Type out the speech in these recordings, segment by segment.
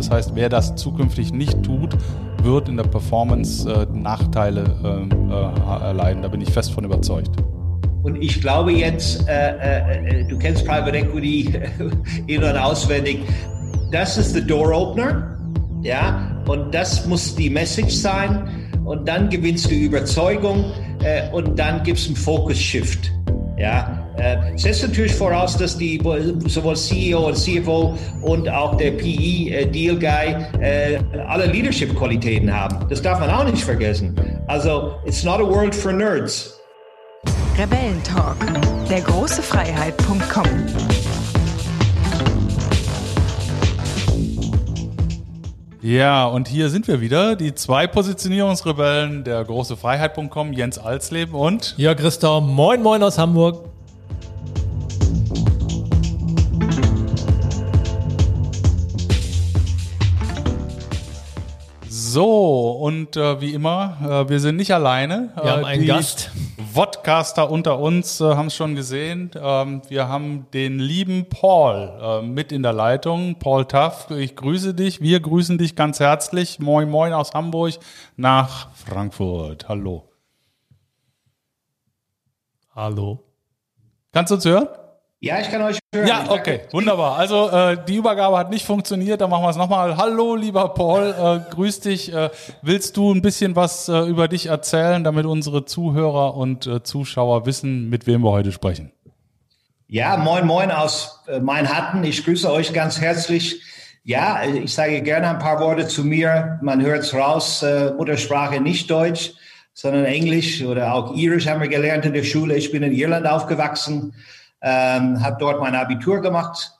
Das heißt, wer das zukünftig nicht tut, wird in der Performance äh, Nachteile ähm, äh, erleiden. Da bin ich fest von überzeugt. Und ich glaube jetzt, äh, äh, äh du kennst Private Equity in- und auswendig, das ist der Door Opener, ja, und das muss die Message sein. Und dann gewinnst du Überzeugung äh, und dann gibt es einen Focus Shift. Ja, äh, setzt natürlich voraus, dass die sowohl CEO und CFO und auch der PE äh, Deal Guy äh, alle Leadership Qualitäten haben. Das darf man auch nicht vergessen. Also, it's not a world for nerds. Rebellentalk, der große Freiheit.com. Ja, und hier sind wir wieder, die zwei Positionierungsrebellen der große Freiheit.com, Jens Alsleben und Ja, Christoph, moin moin aus Hamburg. So, und äh, wie immer, äh, wir sind nicht alleine. Wir haben einen die Gast. Vodcaster unter uns äh, haben es schon gesehen. Ähm, wir haben den lieben Paul äh, mit in der Leitung. Paul Taff, ich grüße dich. Wir grüßen dich ganz herzlich. Moin, moin aus Hamburg nach Frankfurt. Hallo. Hallo. Kannst du uns hören? Ja, ich kann euch hören. Ja, okay, wunderbar. Also äh, die Übergabe hat nicht funktioniert, dann machen wir es nochmal. Hallo, lieber Paul, äh, grüß dich. Äh, willst du ein bisschen was äh, über dich erzählen, damit unsere Zuhörer und äh, Zuschauer wissen, mit wem wir heute sprechen? Ja, moin, moin aus äh, Manhattan. Ich grüße euch ganz herzlich. Ja, ich sage gerne ein paar Worte zu mir. Man hört es raus, Muttersprache nicht Deutsch, sondern Englisch oder auch Irisch haben wir gelernt in der Schule. Ich bin in Irland aufgewachsen ähm, habe dort mein Abitur gemacht,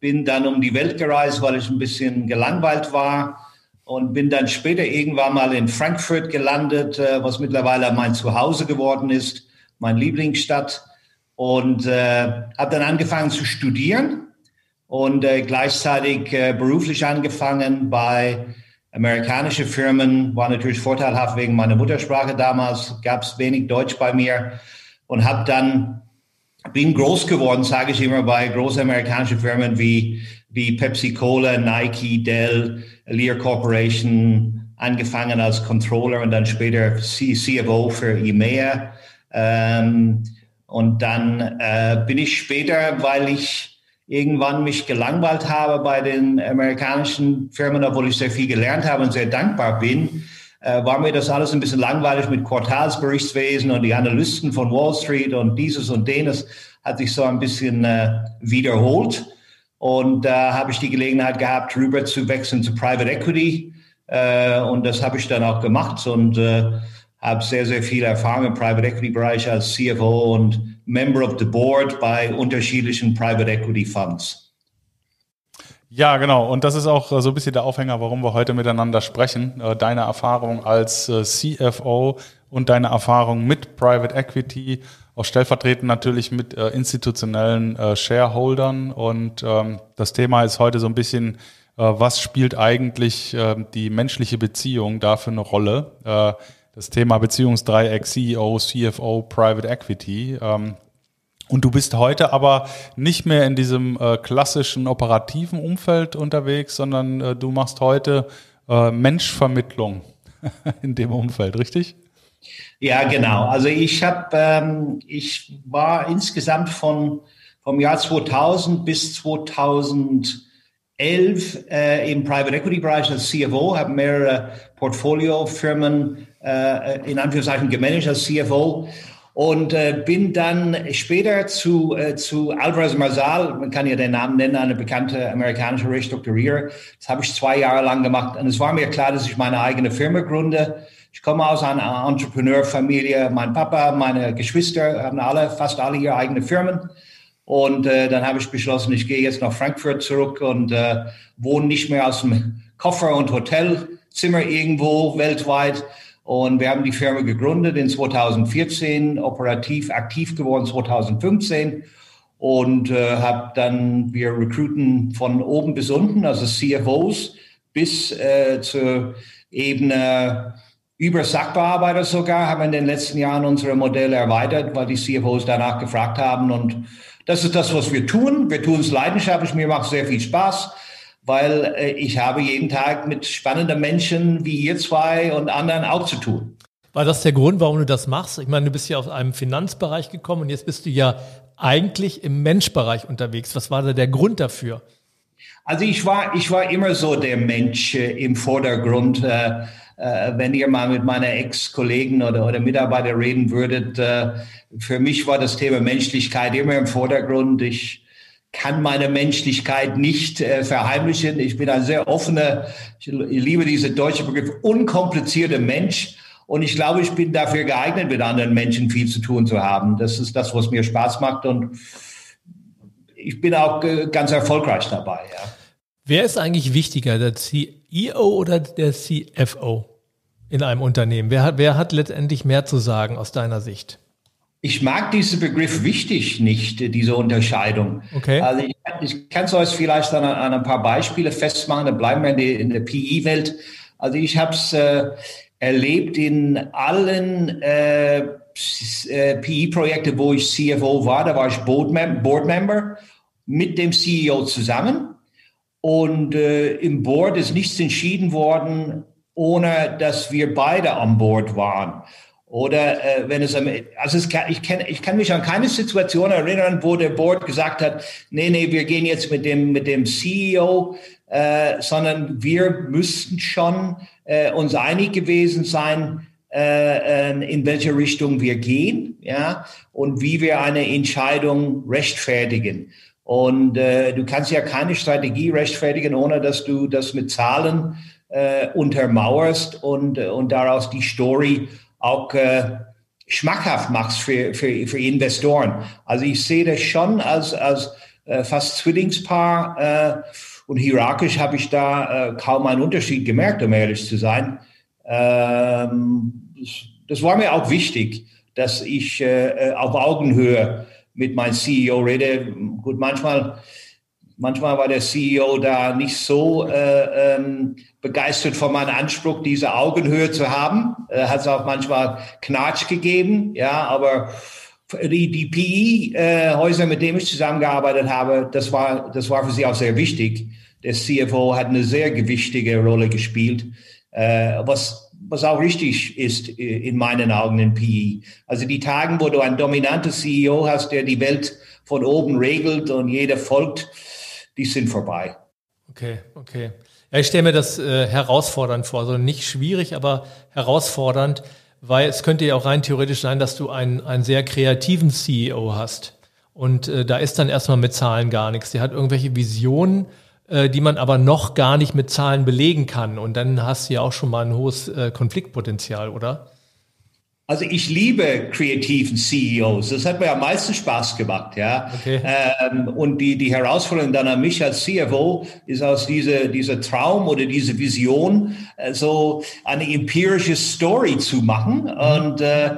bin dann um die Welt gereist, weil ich ein bisschen gelangweilt war und bin dann später irgendwann mal in Frankfurt gelandet, äh, was mittlerweile mein Zuhause geworden ist, meine Lieblingsstadt. Und äh, habe dann angefangen zu studieren und äh, gleichzeitig äh, beruflich angefangen bei amerikanischen Firmen, war natürlich vorteilhaft wegen meiner Muttersprache damals, gab es wenig Deutsch bei mir und habe dann bin groß geworden, sage ich immer, bei großen amerikanischen Firmen wie, wie Pepsi Cola, Nike, Dell, Lear Corporation, angefangen als Controller und dann später CFO für EMEA. Ähm, und dann äh, bin ich später, weil ich irgendwann mich gelangweilt habe bei den amerikanischen Firmen, obwohl ich sehr viel gelernt habe und sehr dankbar bin, äh, war mir das alles ein bisschen langweilig mit Quartalsberichtswesen und die Analysten von Wall Street und dieses und jenes hat sich so ein bisschen äh, wiederholt. Und da habe ich die Gelegenheit gehabt, rüber zu wechseln zu Private Equity. Äh, und das habe ich dann auch gemacht und äh, habe sehr, sehr viel Erfahrung im Private Equity Bereich als CFO und Member of the Board bei unterschiedlichen Private Equity Funds. Ja, genau. Und das ist auch äh, so ein bisschen der Aufhänger, warum wir heute miteinander sprechen. Äh, deine Erfahrung als äh, CFO und deine Erfahrung mit Private Equity, auch stellvertretend natürlich mit institutionellen Shareholdern. Und ähm, das Thema ist heute so ein bisschen, was spielt eigentlich die menschliche Beziehung da für eine Rolle? Das Thema Beziehungsdreieck CEO, CFO, Private Equity. Und du bist heute aber nicht mehr in diesem äh, klassischen operativen Umfeld unterwegs, sondern äh, du machst heute äh, Menschvermittlung in dem Umfeld, richtig? Ja, genau. Also ich habe, ähm, ich war insgesamt von vom Jahr 2000 bis 2011 äh, im Private Equity Bereich als CFO, habe mehrere Portfoliofirmen äh, in Anführungszeichen gemanagt als CFO und äh, bin dann später zu, äh, zu Alvarez Marsal, man kann ja den Namen nennen, eine bekannte amerikanische Restrukturierer. Das habe ich zwei Jahre lang gemacht und es war mir klar, dass ich meine eigene Firma gründe. Ich komme aus einer Entrepreneurfamilie. Mein Papa, meine Geschwister haben alle, fast alle ihre eigene Firmen. Und äh, dann habe ich beschlossen, ich gehe jetzt nach Frankfurt zurück und äh, wohne nicht mehr aus dem Koffer- und Hotelzimmer irgendwo weltweit, und wir haben die Firma gegründet in 2014, operativ aktiv geworden 2015 und äh, habe dann, wir recruiten von oben bis unten, also CFOs bis äh, zur Ebene über Sachbearbeiter sogar, haben in den letzten Jahren unsere Modelle erweitert, weil die CFOs danach gefragt haben und das ist das, was wir tun. Wir tun es leidenschaftlich. Mir macht sehr viel Spaß. Weil äh, ich habe jeden Tag mit spannenden Menschen wie ihr zwei und anderen auch zu tun. War das der Grund, warum du das machst? Ich meine, du bist ja aus einem Finanzbereich gekommen und jetzt bist du ja eigentlich im Menschbereich unterwegs. Was war da der Grund dafür? Also ich war, ich war immer so der Mensch äh, im Vordergrund. Äh, äh, wenn ihr mal mit meiner Ex-Kollegen oder, oder Mitarbeiter reden würdet, äh, für mich war das Thema Menschlichkeit immer im Vordergrund. Ich kann meine Menschlichkeit nicht äh, verheimlichen. Ich bin ein sehr offener, ich liebe diese deutsche Begriff, unkomplizierter Mensch. Und ich glaube, ich bin dafür geeignet, mit anderen Menschen viel zu tun zu haben. Das ist das, was mir Spaß macht. Und ich bin auch äh, ganz erfolgreich dabei. Ja. Wer ist eigentlich wichtiger, der CEO oder der CFO in einem Unternehmen? Wer wer hat letztendlich mehr zu sagen aus deiner Sicht? Ich mag diesen Begriff wichtig nicht, diese Unterscheidung. Okay. Also ich, ich kann es euch vielleicht an, an, ein paar Beispiele festmachen, dann bleiben wir in, die, in der PI-Welt. Also ich habe es äh, erlebt in allen äh, äh PI-Projekten, wo ich CFO war, da war ich Board-Member mit dem CEO zusammen. Und äh, im Board ist nichts entschieden worden, ohne dass wir beide an Bord waren. Oder äh, wenn es, also es kann, ich, kann, ich kann mich an keine Situation erinnern, wo der Board gesagt hat, nee, nee, wir gehen jetzt mit dem, mit dem CEO, äh, sondern wir müssten schon äh, uns einig gewesen sein, äh, äh, in welche Richtung wir gehen, ja, und wie wir eine Entscheidung rechtfertigen. Und äh, du kannst ja keine Strategie rechtfertigen, ohne dass du das mit Zahlen äh, untermauerst und, und daraus die Story auch äh, schmackhaft machst für, für, für Investoren. Also ich sehe das schon als, als äh, fast Zwillingspaar äh, und hierarchisch habe ich da äh, kaum einen Unterschied gemerkt, um ehrlich zu sein. Ähm, das, war mir auch wichtig, dass ich äh, äh auf Augenhöhe mit meinem CEO rede. Gut, manchmal Manchmal war der CEO da nicht so äh, ähm, begeistert von meinem Anspruch, diese Augenhöhe zu haben. Äh, Hat es auch manchmal Knatsch gegeben, ja, aber die, die PI-Häuser, mit denen ich zusammengearbeitet habe, das war, das war für sie auch sehr wichtig. Der CFO hat eine sehr gewichtige Rolle gespielt, äh, was, was auch richtig ist äh, in meinen Augen in PI. Also die Tagen, wo du einen dominanten CEO hast, der die Welt von oben regelt und jeder folgt, die sind vorbei. Okay, okay. Ja, ich stelle mir das äh, herausfordernd vor. Also nicht schwierig, aber herausfordernd, weil es könnte ja auch rein theoretisch sein, dass du einen, einen sehr kreativen CEO hast. Und äh, da ist dann erstmal mit Zahlen gar nichts. Der hat irgendwelche Visionen, äh, die man aber noch gar nicht mit Zahlen belegen kann. Und dann hast du ja auch schon mal ein hohes äh, Konfliktpotenzial, oder? Also ich liebe kreativen CEOs. Das hat mir am meisten Spaß gemacht, ja. Okay. Ähm, und die, die Herausforderung dann an mich als CFO ist aus dieser, dieser Traum oder diese Vision äh, so eine empirische Story zu machen. Mhm. Und äh,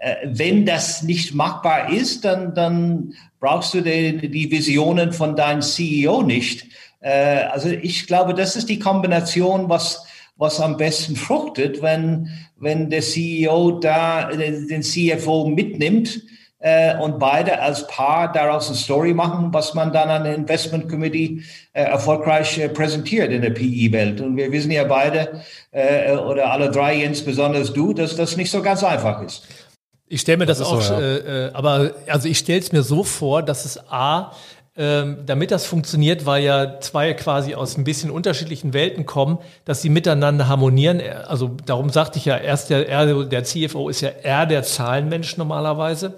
äh, wenn das nicht machbar ist, dann, dann brauchst du die, die Visionen von deinem CEO nicht. Äh, also ich glaube, das ist die Kombination, was was am besten fruchtet, wenn, wenn der CEO da den CFO mitnimmt äh, und beide als Paar daraus eine Story machen, was man dann an der Investment Committee äh, erfolgreich äh, präsentiert in der PE-Welt. Und wir wissen ja beide, äh, oder alle drei, insbesondere du, dass das nicht so ganz einfach ist. Ich stelle mir das, das auch, so, ja. Äh, äh, aber also ich stelle es mir so vor, dass es A, ähm, damit das funktioniert, weil ja zwei quasi aus ein bisschen unterschiedlichen Welten kommen, dass sie miteinander harmonieren. Also darum sagte ich ja, erst der, er, der CFO ist ja eher der Zahlenmensch normalerweise.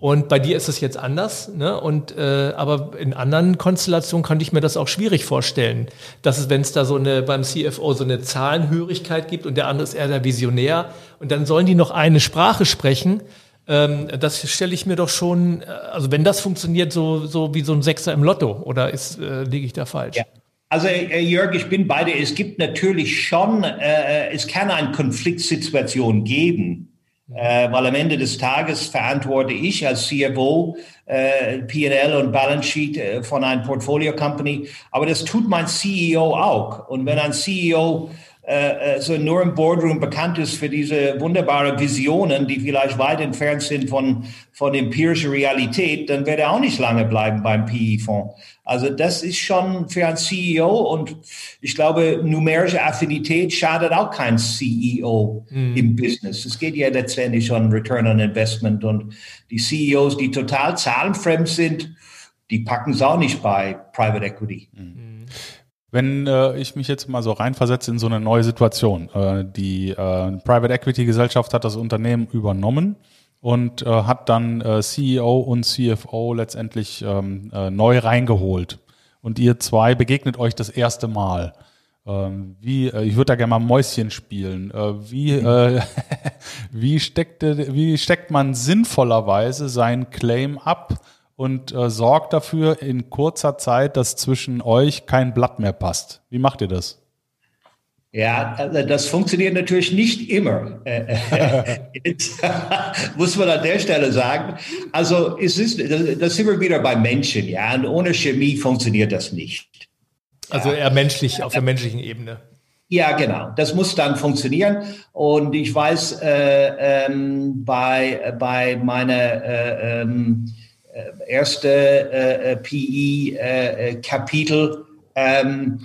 Und bei dir ist es jetzt anders, ne? Und äh, aber in anderen Konstellationen könnte ich mir das auch schwierig vorstellen, dass es, wenn es da so eine beim CFO so eine Zahlenhörigkeit gibt und der andere ist eher der Visionär und dann sollen die noch eine Sprache sprechen ähm, das stelle ich mir doch schon, äh, also wenn das funktioniert, so, so wie so ein Sechser im Lotto, oder ist, äh, liege ich da falsch? Ja. Also äh, Jörg, ich bin bei dir. Es gibt natürlich schon, äh, es kann eine Konfliktsituation geben, äh, weil am Ende des Tages verantworte ich als CFO äh, P&L und Balance Sheet äh, von einer Portfolio Company, aber das tut mein CEO auch. Und wenn ein CEO äh, so nur im Boardroom bekannt ist für diese wunderbare Visionen, die vielleicht weit entfernt sind von, von empirischer Realität, dann wird er auch nicht lange bleiben beim PE-Fonds. Also das ist schon für ein CEO und ich glaube, numerische Affinität schadet auch kein CEO mhm. im Business. Es geht ja letztendlich um Return on Investment und die CEOs, die total zahlenfremd sind, die packen es auch nicht bei Private Equity. Mhm. Wenn äh, ich mich jetzt mal so reinversetze in so eine neue Situation, äh, die äh, Private Equity Gesellschaft hat das Unternehmen übernommen und äh, hat dann äh, CEO und CFO letztendlich ähm, äh, neu reingeholt. Und ihr zwei begegnet euch das erste Mal. Ähm, wie, äh, ich würde da gerne mal Mäuschen spielen. Äh, wie, äh, wie, steckt, wie steckt man sinnvollerweise seinen Claim ab und äh, sorgt dafür in kurzer Zeit, dass zwischen euch kein Blatt mehr passt? Wie macht ihr das? Ja, also das funktioniert natürlich nicht immer. Jetzt muss man an der Stelle sagen. Also es ist, das sind wir wieder bei Menschen, ja. Und ohne Chemie funktioniert das nicht. Also eher menschlich, auf der menschlichen Ebene. Ja, genau. Das muss dann funktionieren. Und ich weiß, äh, ähm, bei, bei meiner äh, ähm, äh, erste äh, äh, ähm,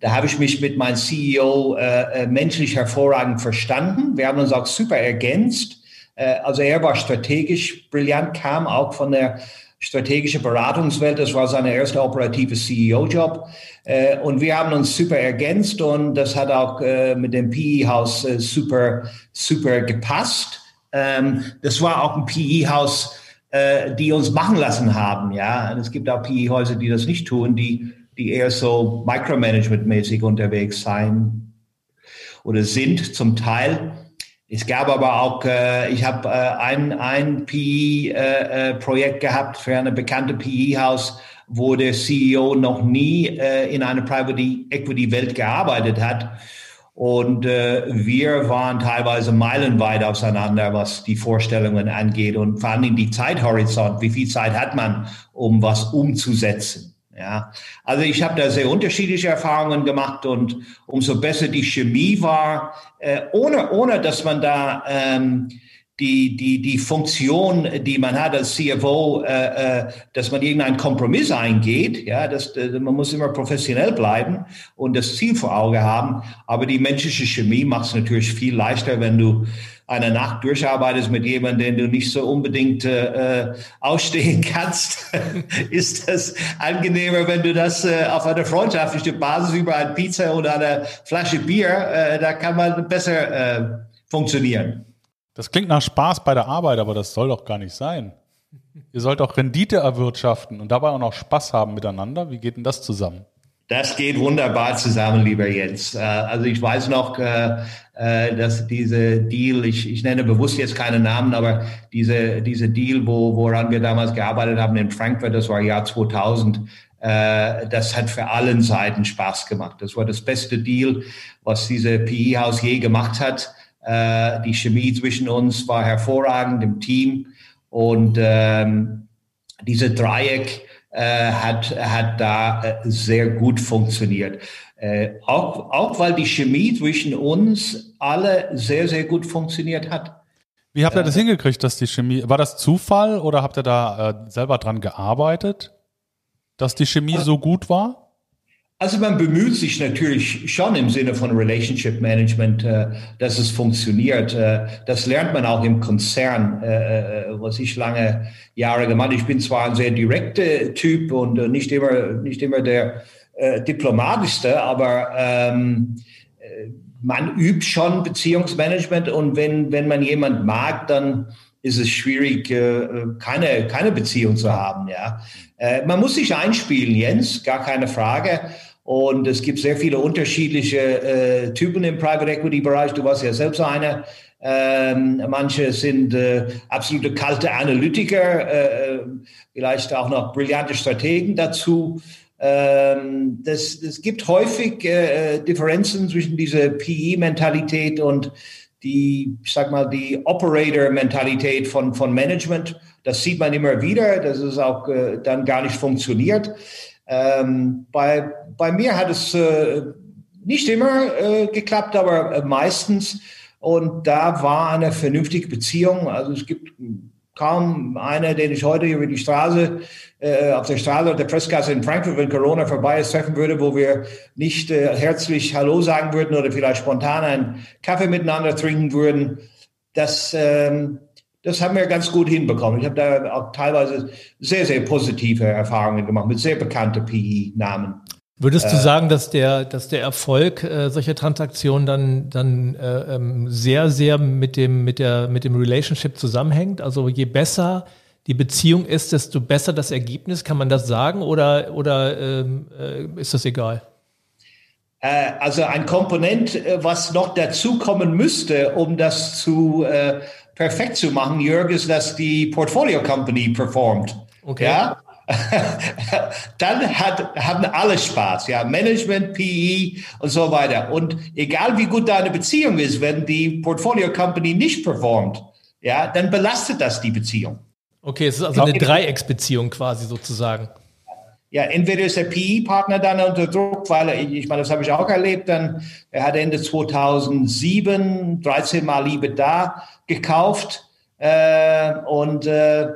da habe ich mich mit meinem CEO äh, äh, menschlich hervorragend verstanden. Wir haben uns auch super ergänzt. Äh, also er war strategisch brillant, kam auch von der strategischen Beratungswelt. Das war sein erster operative CEO-Job. Äh, und wir haben uns super ergänzt und das hat auch äh, mit dem PE-Haus äh, super, super gepasst. Ähm, das war auch ein PE-Haus, die uns machen lassen haben. Ja, und es gibt auch PE-Häuser, die das nicht tun, die die eher so Micromanagement-mäßig unterwegs sein oder sind zum Teil. Es gab aber auch, äh, ich habe äh, ein, ein PE-Projekt äh, äh gehabt für eine bekannte PE-Haus, wo der CEO noch nie äh, in einer Private Equity-Welt gearbeitet hat. Und äh, wir waren teilweise meilenweit auseinander, was die Vorstellungen angeht und vor allem die Zeithorizont. Wie viel Zeit hat man, um was umzusetzen? Ja, also ich habe da sehr unterschiedliche Erfahrungen gemacht und umso besser die Chemie war, äh, ohne, ohne dass man da ähm, die, die, die Funktion, die man hat als CFO, äh, äh, dass man irgendeinen Kompromiss eingeht. Ja, das, äh, man muss immer professionell bleiben und das Ziel vor Auge haben. Aber die menschliche Chemie macht es natürlich viel leichter, wenn du eine Nacht durcharbeitest mit jemandem, den du nicht so unbedingt äh, ausstehen kannst, ist das angenehmer, wenn du das äh, auf einer freundschaftlichen Basis über eine Pizza oder eine Flasche Bier, äh, da kann man besser äh, funktionieren. Das klingt nach Spaß bei der Arbeit, aber das soll doch gar nicht sein. Ihr sollt auch Rendite erwirtschaften und dabei auch noch Spaß haben miteinander. Wie geht denn das zusammen? Das geht wunderbar zusammen, lieber Jens. Äh, also ich weiß noch, äh, äh, dass diese Deal, ich, ich nenne bewusst jetzt keine Namen, aber diese, diese Deal, wo, woran wir damals gearbeitet haben in Frankfurt, das war Jahr 2000, das hat für allen Seiten Spaß gemacht. Das war das beste Deal, was diese PE-Haus je gemacht hat. Die Chemie zwischen uns war hervorragend im Team und ähm, diese Dreieck, äh, hat, hat da äh, sehr gut funktioniert. Äh, auch, auch weil die Chemie zwischen uns alle sehr, sehr gut funktioniert hat. Wie habt ihr das hingekriegt, dass die Chemie, war das Zufall oder habt ihr da äh, selber dran gearbeitet, dass die Chemie also, so gut war? Also man bemüht sich natürlich schon im Sinne von Relationship Management, äh, dass es funktioniert. Äh, das lernt man auch im Konzern, äh, was ich lange Jahre gemacht. Ich bin zwar ein sehr direkter Typ und nicht immer nicht immer der diplomatischste, aber ähm, man übt schon Beziehungsmanagement und wenn wenn man jemand mag, dann ist es schwierig, keine keine Beziehung zu haben. Ja, man muss sich einspielen, Jens, gar keine Frage. Und es gibt sehr viele unterschiedliche äh, Typen im Private Equity Bereich. Du warst ja selbst einer. Ähm, manche sind äh, absolute kalte Analytiker, äh, äh vielleicht auch noch brillante Strategen dazu. Ähm, das, das gibt häufig äh, Differenzen zwischen dieser PE-Mentalität und die, ich sag mal, die Operator-Mentalität von, von Management. Das sieht man immer wieder, dass es auch äh, dann gar nicht funktioniert. Ähm, bei, bei mir hat es äh, nicht immer äh, geklappt, aber äh, meistens. Und da war eine vernünftige Beziehung. Also es gibt kaum einer, den ich heute über die Straße, äh, auf der Straße der Presskasse in Frankfurt, wenn Corona vorbei ist, treffen würde, wo wir nicht äh, herzlich Hallo sagen würden oder vielleicht spontan einen Kaffee miteinander trinken würden. Das, ähm, das haben wir ganz gut hinbekommen. Ich habe da auch teilweise sehr, sehr positive Erfahrungen gemacht mit sehr bekannten PI-Namen. Würdest du äh, sagen, dass der, dass der Erfolg äh, solcher Transaktionen dann, dann äh, ähm, sehr, sehr mit dem, mit, der, mit dem Relationship zusammenhängt? Also je besser die Beziehung ist, desto besser das Ergebnis. Kann man das sagen oder, oder ähm, äh, ist das egal? Äh, also ein Komponent, äh, was noch dazu kommen müsste, um das zu perfekt zu machen, Jörg, ist, dass die Portfolio Company performt. Okay. Ja? dann hat, haben alle Spaß, ja, Management, PE und so weiter. Und egal wie gut deine Beziehung ist, wenn die Portfolio Company nicht performt, ja, dann belastet das die Beziehung. Okay, es ist also eine Dreiecksbeziehung quasi sozusagen. Ja, entweder ist der PE-Partner dann unter Druck, weil er, ich meine, das habe ich auch erlebt, dann, er hat Ende 2007 13 Mal Liebe da gekauft äh, und äh,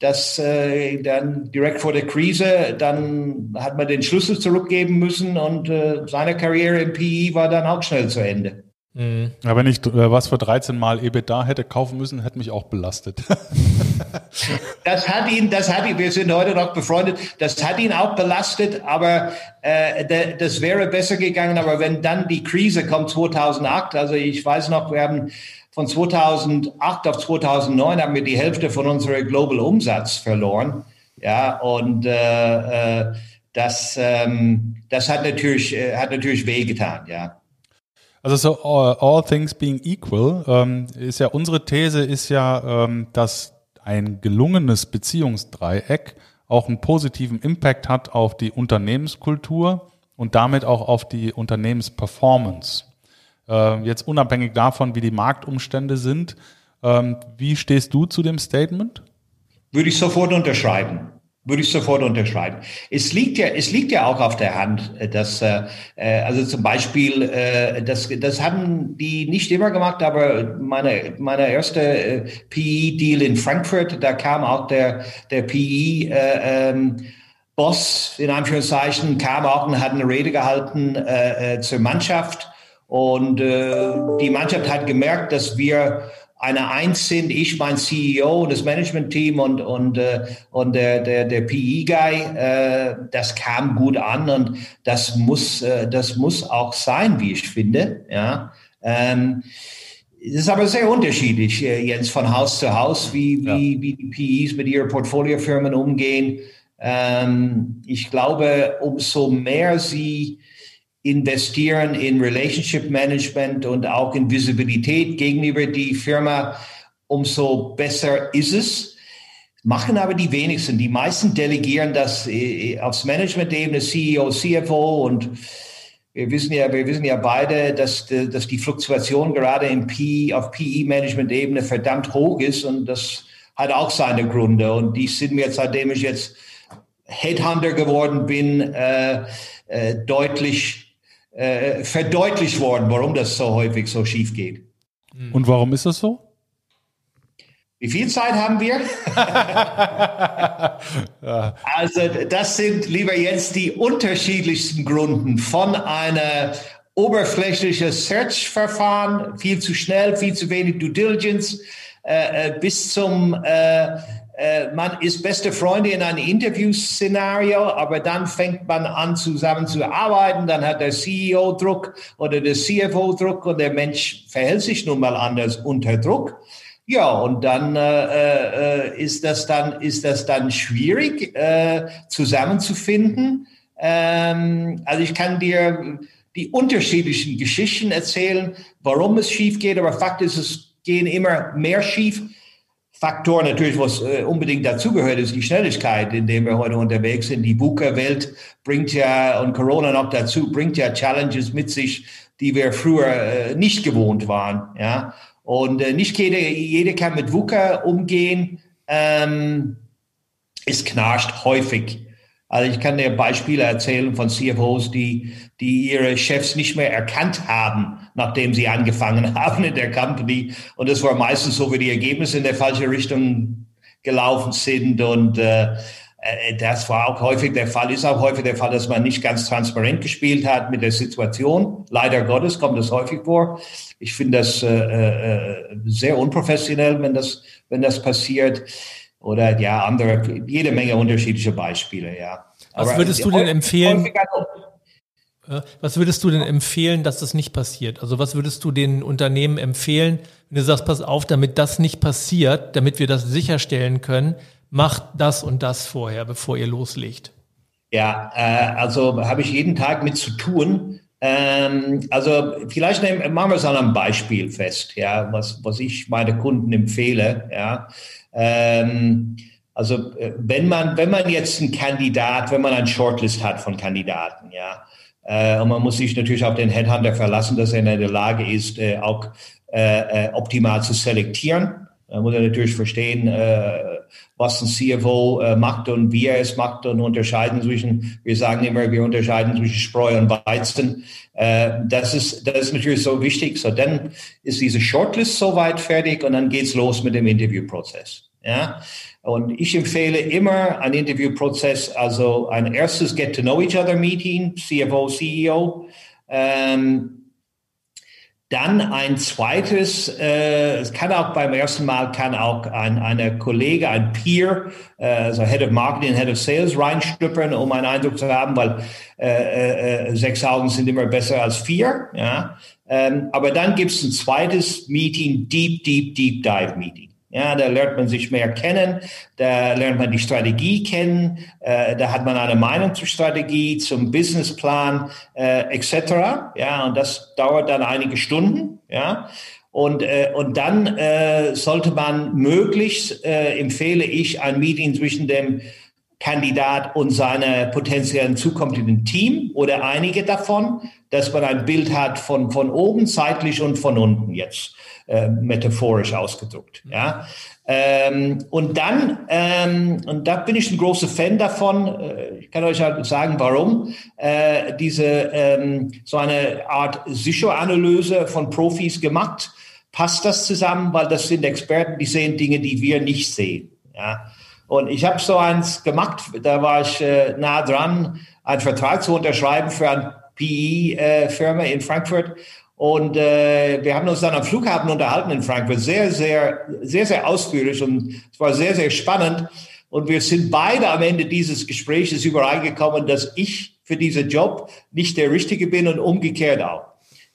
das äh, dann direkt vor der Krise, dann hat man den Schlüssel zurückgeben müssen und äh, seine Karriere im PE war dann auch schnell zu Ende. Mhm. Ja, wenn ich äh, was für 13 Mal EBITDA hätte kaufen müssen, hätte mich auch belastet. das hat ihn, das hat ihn, wir sind heute noch befreundet, das hat ihn auch belastet, aber äh, das wäre besser gegangen. Aber wenn dann die Krise kommt 2008, also ich weiß noch, wir haben von 2008 auf 2009 haben wir die Hälfte von unserem Global Umsatz verloren. Ja, und äh, äh, das, ähm, das hat natürlich, äh, hat natürlich wehgetan, ja. Also so all, all things being equal ähm, ist ja unsere These ist ja, ähm, dass ein gelungenes Beziehungsdreieck auch einen positiven Impact hat auf die Unternehmenskultur und damit auch auf die Unternehmensperformance. Äh, jetzt unabhängig davon, wie die Marktumstände sind. Ähm, wie stehst du zu dem Statement? Würde ich sofort unterschreiben. Würde ich sofort unterschreiben. Es liegt ja, es liegt ja auch auf der Hand, äh, dass, äh, äh, also zum Beispiel, äh, das, das haben die nicht immer gemacht, aber meine, meine erste äh, PE-Deal in Frankfurt, da kam auch der, der PE, äh, ähm, Boss, in Anführungszeichen, kam auch und hat eine Rede gehalten äh, äh zur Mannschaft und äh, die Mannschaft hat gemerkt, dass wir eine Eins sind, ich, mein CEO, das Management-Team und, und, äh, und der, der, der PE-Guy, äh, das kam gut an und das muss, äh, das muss auch sein, wie ich finde. Ja. Ähm, es ist aber sehr unterschiedlich, äh, Jens, von Haus zu Haus, wie, ja. wie, wie die PEs mit ihren Portfoliofirmen umgehen. Ähm, ich glaube, umso mehr sie investieren in Relationship Management und auch in Visibilität gegenüber die Firma, umso besser ist es. Machen aber die wenigsten. Die meisten delegieren das äh, aufs Management-Ebene, CEO, CFO und wir wissen ja, wir wissen ja beide, dass, dass die Fluktuation gerade im P, auf PE-Management-Ebene verdammt hoch ist und das hat auch seine Gründe. Und die sind mir, seitdem ich jetzt Headhunter geworden bin, äh, äh, deutlich äh, verdeutlicht worden, warum das so häufig so schief geht. Hm. Und warum ist das so? Wie viel Zeit haben wir? ja. Also das sind, lieber Jens, die unterschiedlichsten Gründen von einer oberflächlichen Search-Verfahren, viel zu schnell, viel zu wenig Due Diligence, äh, äh bis zum äh, man ist beste Freunde in einem Interviewszenario, aber dann fängt man an zusammen zu arbeiten, dann hat der CEO Druck oder der CFO Druck und der Mensch verhält sich nun mal anders unter Druck. Ja, und dann äh, äh, ist das dann ist das dann schwierig äh, zusammenzufinden. Ähm, also ich kann dir die unterschiedlichen Geschichten erzählen, warum es schief geht, aber Fakt ist, es gehen immer mehr schief Faktor natürlich, was äh, unbedingt dazugehört, ist die Schnelligkeit, in der wir heute unterwegs sind. Die VUCA-Welt bringt ja, und Corona noch dazu, bringt ja Challenges mit sich, die wir früher äh, nicht gewohnt waren. Ja? Und äh, nicht jeder, jeder kann mit VUCA umgehen. Ähm, es knascht häufig. Also ich kann dir Beispiele erzählen von CFOs, die, die ihre Chefs nicht mehr erkannt haben, nachdem sie angefangen haben in der Company. Und das war meistens so, wie die Ergebnisse in der falsche Richtung gelaufen sind. Und äh, äh, das war auch häufig der Fall, ist auch häufig der Fall, dass man nicht ganz transparent gespielt hat mit der Situation. Leider Gottes kommt das häufig vor. Ich finde das äh, äh, sehr unprofessionell, wenn das, wenn das passiert oder ja, andere, jede Menge unterschiedliche Beispiele, ja. Was würdest du denn empfehlen? Was würdest du denn empfehlen, dass das nicht passiert? Also was würdest du den Unternehmen empfehlen, wenn du sagst, pass auf, damit das nicht passiert, damit wir das sicherstellen können, macht das und das vorher, bevor ihr loslegt? Ja, äh, also habe ich jeden Tag mit zu tun. Ähm, also vielleicht nehmen, machen wir es an einem Beispiel fest, ja, was, was ich meine Kunden empfehle, ja. Ähm, also äh, wenn man, wenn man jetzt einen Kandidat, wenn man ein Shortlist hat von Kandidaten, ja, äh, und man muss sich natürlich auf den Headhunter verlassen, dass er in der Lage ist, äh, auch äh, äh optimal zu selektieren. Da muss er natürlich verstehen, äh, was ein CFO äh, macht und wie er es macht und unterscheiden zwischen, wir sagen immer, wir unterscheiden zwischen Spreu und Weizen. Äh, das, ist, das ist natürlich so wichtig. So, dann ist diese Shortlist soweit fertig und dann geht's los mit dem Interviewprozess. Ja? Und ich empfehle immer einen Interviewprozess, also ein erstes Get-to-Know-Each-Other-Meeting, CFO, CEO, ähm, dann ein zweites, äh, es kann auch beim ersten Mal, kann auch ein eine Kollege, ein Peer, äh, also Head of Marketing, Head of Sales reinstüppern, um einen Eindruck zu haben, weil äh, äh, sechs Augen sind immer besser als vier. Ja? Ähm, aber dann gibt es ein zweites Meeting, Deep, Deep, Deep Dive Meeting. Ja, da lernt man sich mehr kennen, da lernt man die Strategie kennen, äh, da hat man eine Meinung zur Strategie, zum Businessplan äh, etc. Ja, und das dauert dann einige Stunden. Ja, und, äh, und dann äh, sollte man möglichst, äh, empfehle ich, ein Meeting zwischen dem Kandidat und seinem potenziellen zukünftigen Team oder einige davon, dass man ein Bild hat von, von oben, zeitlich und von unten jetzt äh, metaphorisch ausgedrückt. Ja. Ähm, und dann, ähm, und da bin ich ein großer Fan davon, äh, ich kann euch halt sagen, warum, äh, diese ähm, so eine Art Sicheranalyse von Profis gemacht. Passt das zusammen? Weil das sind Experten, die sehen Dinge, die wir nicht sehen. Ja. Und ich habe so eins gemacht, da war ich äh, nah dran, einen Vertrag zu unterschreiben für eine PE-Firma äh, in Frankfurt. Und äh, wir haben uns dann am Flughafen unterhalten in Frankfurt, sehr, sehr, sehr, sehr ausführlich und es war sehr, sehr spannend. Und wir sind beide am Ende dieses Gespräches übereingekommen, dass ich für diesen Job nicht der Richtige bin und umgekehrt auch.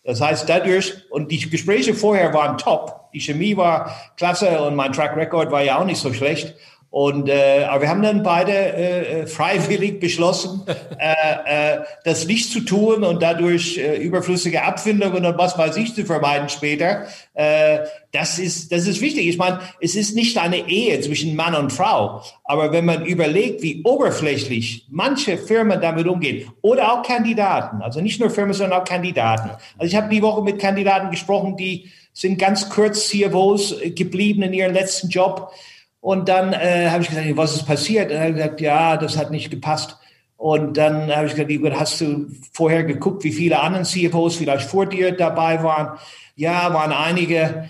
Das heißt, dadurch, und die Gespräche vorher waren top, die Chemie war klasse und mein Track Record war ja auch nicht so schlecht. Und äh, aber wir haben dann beide äh, äh freiwillig beschlossen, äh, äh, das nicht zu tun und dadurch äh, überflüssige Abfindungen und was weiß ich zu vermeiden später. Äh, das ist das ist wichtig. Ich meine, es ist nicht eine Ehe zwischen Mann und Frau, aber wenn man überlegt, wie oberflächlich manche Firmen damit umgehen oder auch Kandidaten, also nicht nur Firmen, sondern auch Kandidaten. Also ich habe die Woche mit Kandidaten gesprochen, die sind ganz kurz CFOs geblieben in ihrem letzten Job und dann äh, habe ich gesagt, was ist passiert? Und er hat gesagt, ja, das hat nicht gepasst. Und dann habe ich gesagt, hast du vorher geguckt, wie viele anderen CFOs vielleicht vor dir dabei waren? Ja, waren einige.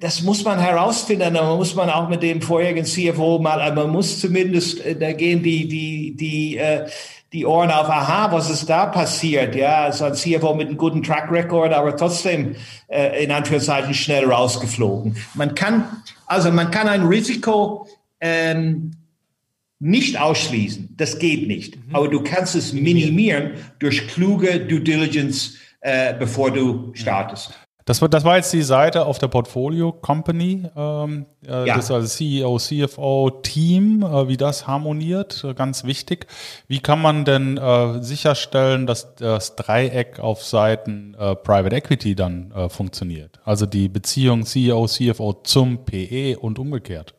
Das muss man herausfinden. Da muss man auch mit dem vorherigen CFO mal, man muss zumindest, äh, da gehen die, die, die, äh, die Ohren auf, aha, was ist da passiert? Ja, so ein CFO mit einem guten Track Record, aber trotzdem äh, in Anführungszeichen schnell rausgeflogen. Man kann also man kann ein Risiko ähm, nicht ausschließen. Das geht nicht. Mhm. Aber du kannst es minimieren durch kluge Due Diligence, äh, bevor du startest. Das war, das war jetzt die Seite auf der Portfolio Company, ähm, äh, ja. das also CEO, CFO, Team, äh, wie das harmoniert, äh, ganz wichtig. Wie kann man denn äh, sicherstellen, dass das Dreieck auf Seiten äh, Private Equity dann äh, funktioniert? Also die Beziehung CEO, CFO zum PE und umgekehrt.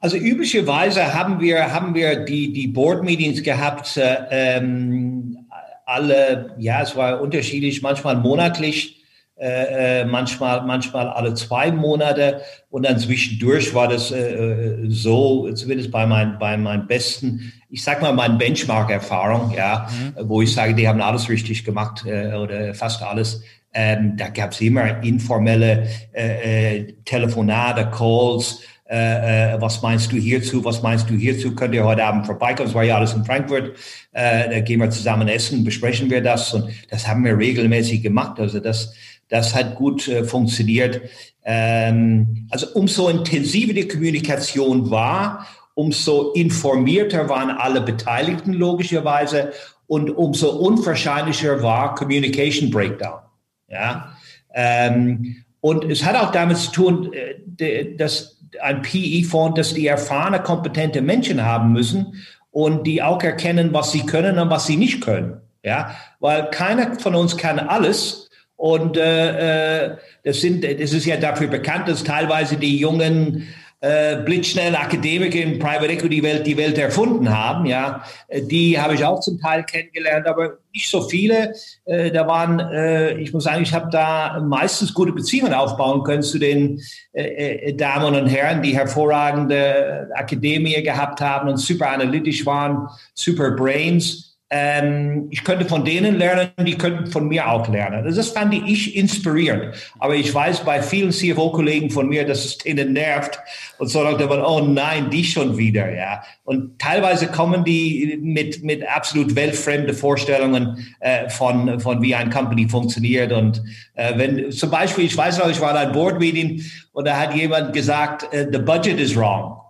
Also üblicherweise haben wir, haben wir die, die Board Meetings gehabt, äh, ähm, alle, ja, es war unterschiedlich, manchmal monatlich äh, äh, manchmal, manchmal alle zwei Monate. Und dann zwischendurch war das äh, äh so, zumindest bei, mein, bei meinen besten, ich sag mal, meinen Benchmark-Erfahrung, ja, mhm. wo ich sage, die haben alles richtig gemacht äh, oder fast alles. Ähm, da gab es immer informelle äh, Telefonate, Calls, äh, was meinst du hierzu, was meinst du hierzu, könnt ihr heute Abend vorbeikommen, es war ja alles in Frankfurt, äh, da gehen wir zusammen essen, besprechen wir das und das haben wir regelmäßig gemacht, also das, das hat gut äh, funktioniert. Ähm, also umso intensiver die Kommunikation war, umso informierter waren alle Beteiligten logischerweise und umso unwahrscheinlicher war Communication Breakdown. Ja, ähm, und es hat auch damit zu tun, äh, dass ein PE-Fonds, dass die erfahrene, kompetente Menschen haben müssen und die auch erkennen, was sie können und was sie nicht können. Ja, weil keiner von uns kann alles. Und äh, äh das sind, das ist ja dafür bekannt, dass teilweise die jungen äh, blitzschnelle Akademiker in Private Equity Welt die Welt erfunden haben. Ja, äh, die habe ich auch zum Teil kennengelernt, aber nicht so viele. Äh, da waren, äh, ich muss sagen, ich habe da meistens gute Beziehungen aufbauen können zu den äh, äh, Damen und Herren, die hervorragende Akademie gehabt haben und super analytisch waren, super Brains. Ähm, ich könnte von denen lernen, die könnten von mir auch lernen. Also das fand ich inspirierend. Aber ich weiß bei vielen CFO-Kollegen von mir, dass es denen nervt und so sagt man, oh nein, die schon wieder, ja. Und teilweise kommen die mit, mit absolut weltfremde Vorstellungen äh, von, von wie ein Company funktioniert. Und äh, wenn zum Beispiel, ich weiß noch, ich war in einem Board-Meeting und da hat jemand gesagt, uh, the budget is wrong.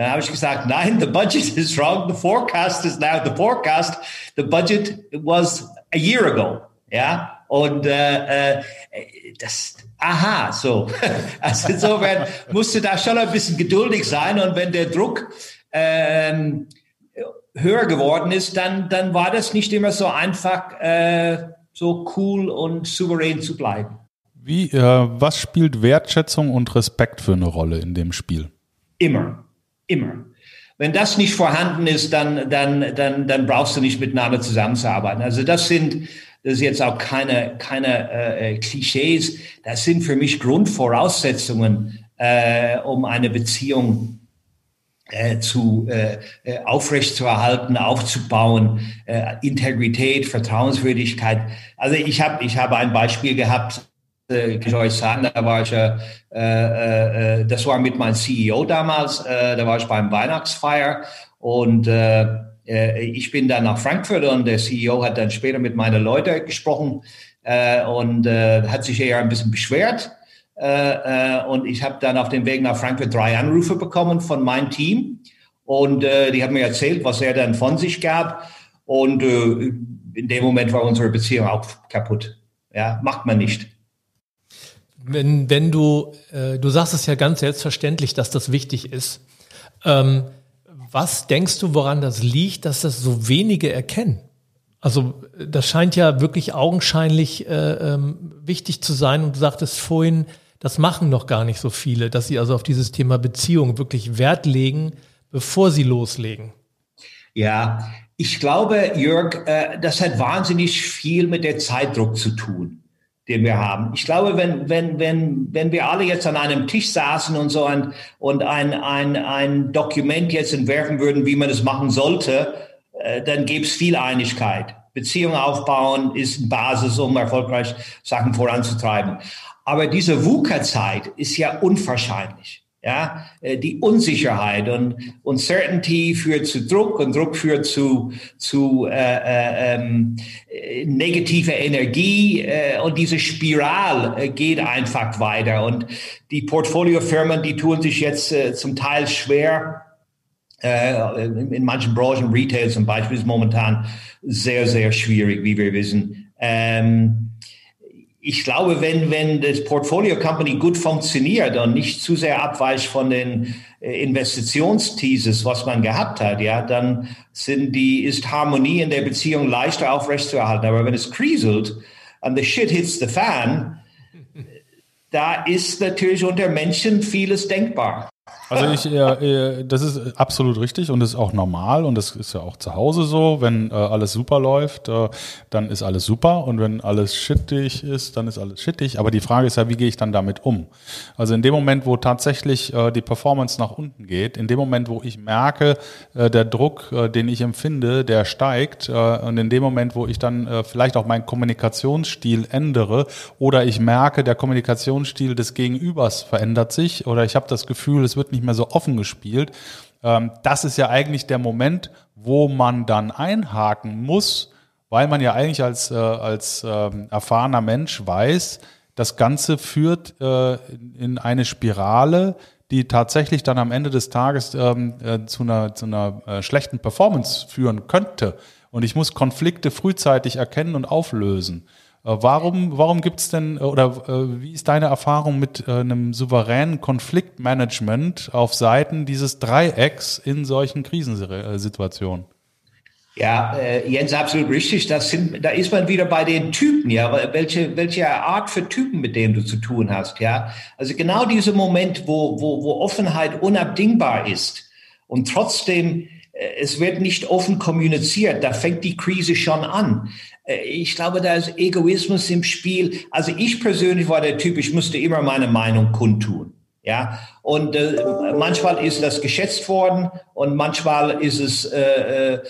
Dann habe ich gesagt, nein, the budget is wrong. The forecast is now the forecast. The budget was a year ago. Ja, und äh, äh, das, aha, so. Also insofern musste da schon ein bisschen geduldig sein. Und wenn der Druck ähm, höher geworden ist, dann, dann war das nicht immer so einfach, äh, so cool und souverän zu bleiben. Wie, äh, was spielt Wertschätzung und Respekt für eine Rolle in dem Spiel? Immer. Immer. Wenn das nicht vorhanden ist, dann, dann, dann, dann brauchst du nicht miteinander zusammenzuarbeiten. Also das sind, das ist jetzt auch keine, keine äh, Klischees, das sind für mich Grundvoraussetzungen, äh, um eine Beziehung äh, zu äh, äh aufrechtzuerhalten, aufzubauen, äh, Integrität, Vertrauenswürdigkeit. Also ich habe ich habe ein Beispiel gehabt äh, ich euch sagen, da war ich, äh, äh, äh, das war mit meinem CEO damals, äh, da war ich beim Weihnachtsfeier und äh, äh, ich bin dann nach Frankfurt und der CEO hat dann später mit meinen Leuten gesprochen und hat sich eher ein bisschen beschwert. Und ich habe dann auf dem Weg nach Frankfurt drei Anrufe bekommen von meinem Team. Und die haben mir erzählt, was er dann von sich gab. Und in dem Moment war unsere Beziehung auch kaputt. Ja, macht man nicht. Wenn, wenn du, äh, du sagst es ja ganz selbstverständlich, dass das wichtig ist. Ähm, was denkst du, woran das liegt, dass das so wenige erkennen? Also das scheint ja wirklich augenscheinlich äh, ähm, wichtig zu sein. Und du sagtest vorhin, das machen noch gar nicht so viele, dass sie also auf dieses Thema Beziehung wirklich Wert legen, bevor sie loslegen. Ja, ich glaube, Jörg, äh, das hat wahnsinnig viel mit der Zeitdruck zu tun den wir haben. Ich glaube, wenn, wenn, wenn, wenn wir alle jetzt an einem Tisch saßen und so ein, und ein, ein, ein Dokument jetzt entwerfen würden, wie man es machen sollte, äh, dann gäbe es viel Einigkeit. Beziehungen aufbauen ist Basis, um erfolgreich Sachen voranzutreiben. Aber diese VUCA-Zeit ist ja unwahrscheinlich. Ja, äh, die Unsicherheit und Uncertainty führt zu Druck und Druck führt zu, zu äh, äh, ähm, negativer Energie äh, und diese Spiral äh, geht einfach weiter. Und die Portfoliofirmen, die tun sich jetzt äh, zum Teil schwer. Äh, in, in manchen Branchen, Retail zum Beispiel, ist momentan sehr, sehr schwierig, wie wir wissen. Ähm, ich glaube, wenn, wenn das Portfolio Company gut funktioniert und nicht zu sehr abweicht von den äh, Investitionsthesis, was man gehabt hat, ja, dann sind die, ist Harmonie in der Beziehung leichter aufrechtzuerhalten. Aber wenn es kriselt and the shit hits the fan, da ist natürlich unter Menschen vieles denkbar. Also ich, äh, das ist absolut richtig und ist auch normal und das ist ja auch zu Hause so. Wenn äh, alles super läuft, äh, dann ist alles super und wenn alles shittig ist, dann ist alles shittig. Aber die Frage ist ja, wie gehe ich dann damit um? Also in dem Moment, wo tatsächlich äh, die Performance nach unten geht, in dem Moment, wo ich merke, äh, der Druck, äh, den ich empfinde, der steigt und in dem Moment, wo ich dann vielleicht auch meinen Kommunikationsstil ändere oder ich merke, der Kommunikationsstil des Gegenübers verändert sich oder ich habe das Gefühl, es wird nicht nicht mehr so offen gespielt. Ähm, das ist ja eigentlich der Moment, wo man dann einhaken muss, weil man ja eigentlich als, äh, als ähm, erfahrener Mensch weiß, das Ganze führt äh, in eine Spirale, die tatsächlich dann am Ende des Tages ähm, äh, zu einer, zu einer äh, schlechten Performance führen könnte. Und ich muss Konflikte frühzeitig erkennen und auflösen. Äh, warum, warum gibt es denn äh, oder äh, wie ist deine Erfahrung mit einem souveränen Konfliktmanagement auf Seiten dieses Dreiecks in solchen Krisensituationen? Ja, äh, Jens, absolut richtig. Das sind, da ist man wieder bei den Typen, ja, welche, welche Art für Typen, mit denen du zu tun hast, ja. Also genau dieser Moment, wo, wo, wo Offenheit unabdingbar ist und trotzdem es wird nicht offen kommuniziert, da fängt die Krise schon an. Äh, ich glaube, da ist Egoismus im Spiel. Also ich persönlich war der Typ, ich musste immer meine Meinung kundtun. Ja, und äh, manchmal ist das geschätzt worden und manchmal ist es, äh, äh,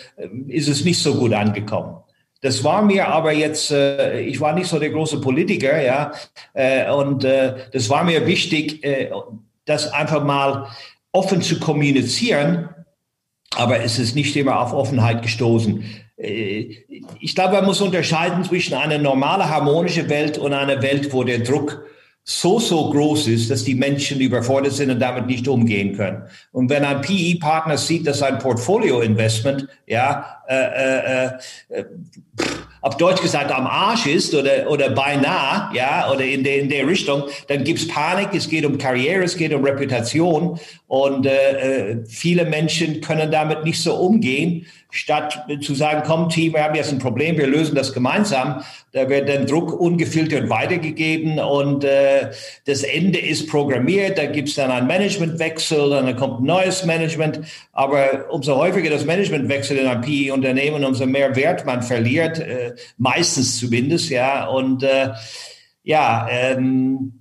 ist es nicht so gut angekommen. Das war mir aber jetzt, äh, ich war nicht so der große Politiker, ja, äh, und das war mir wichtig, das einfach mal offen zu kommunizieren, aber es ist nicht immer auf Offenheit gestoßen. Äh, ich glaube, man muss unterscheiden zwischen einer normalen harmonischen Welt und einer Welt, wo der Druck so, so groß ist, dass die Menschen überfordert sind und damit nicht umgehen können. Und wenn ein PE-Partner sieht, dass ein Portfolio-Investment, ja, äh, äh, äh, auf Deutsch gesagt am Arsch ist oder, oder beinahe, ja, oder in der, in der Richtung, dann gibt's Panik, es geht um Karriere, es geht um Reputation und äh, äh viele Menschen können damit nicht so umgehen statt zu sagen, komm Team, wir haben jetzt ein Problem, wir lösen das gemeinsam, da wird dann Druck ungefiltert weitergegeben und äh, das Ende ist programmiert, da gibt's dann einen Managementwechsel, dann kommt ein neues Management, aber umso häufiger das Management wechselt in einem PE-Unternehmen, umso mehr Wert man verliert, äh, meistens zumindest, ja, und äh, ja, ähm,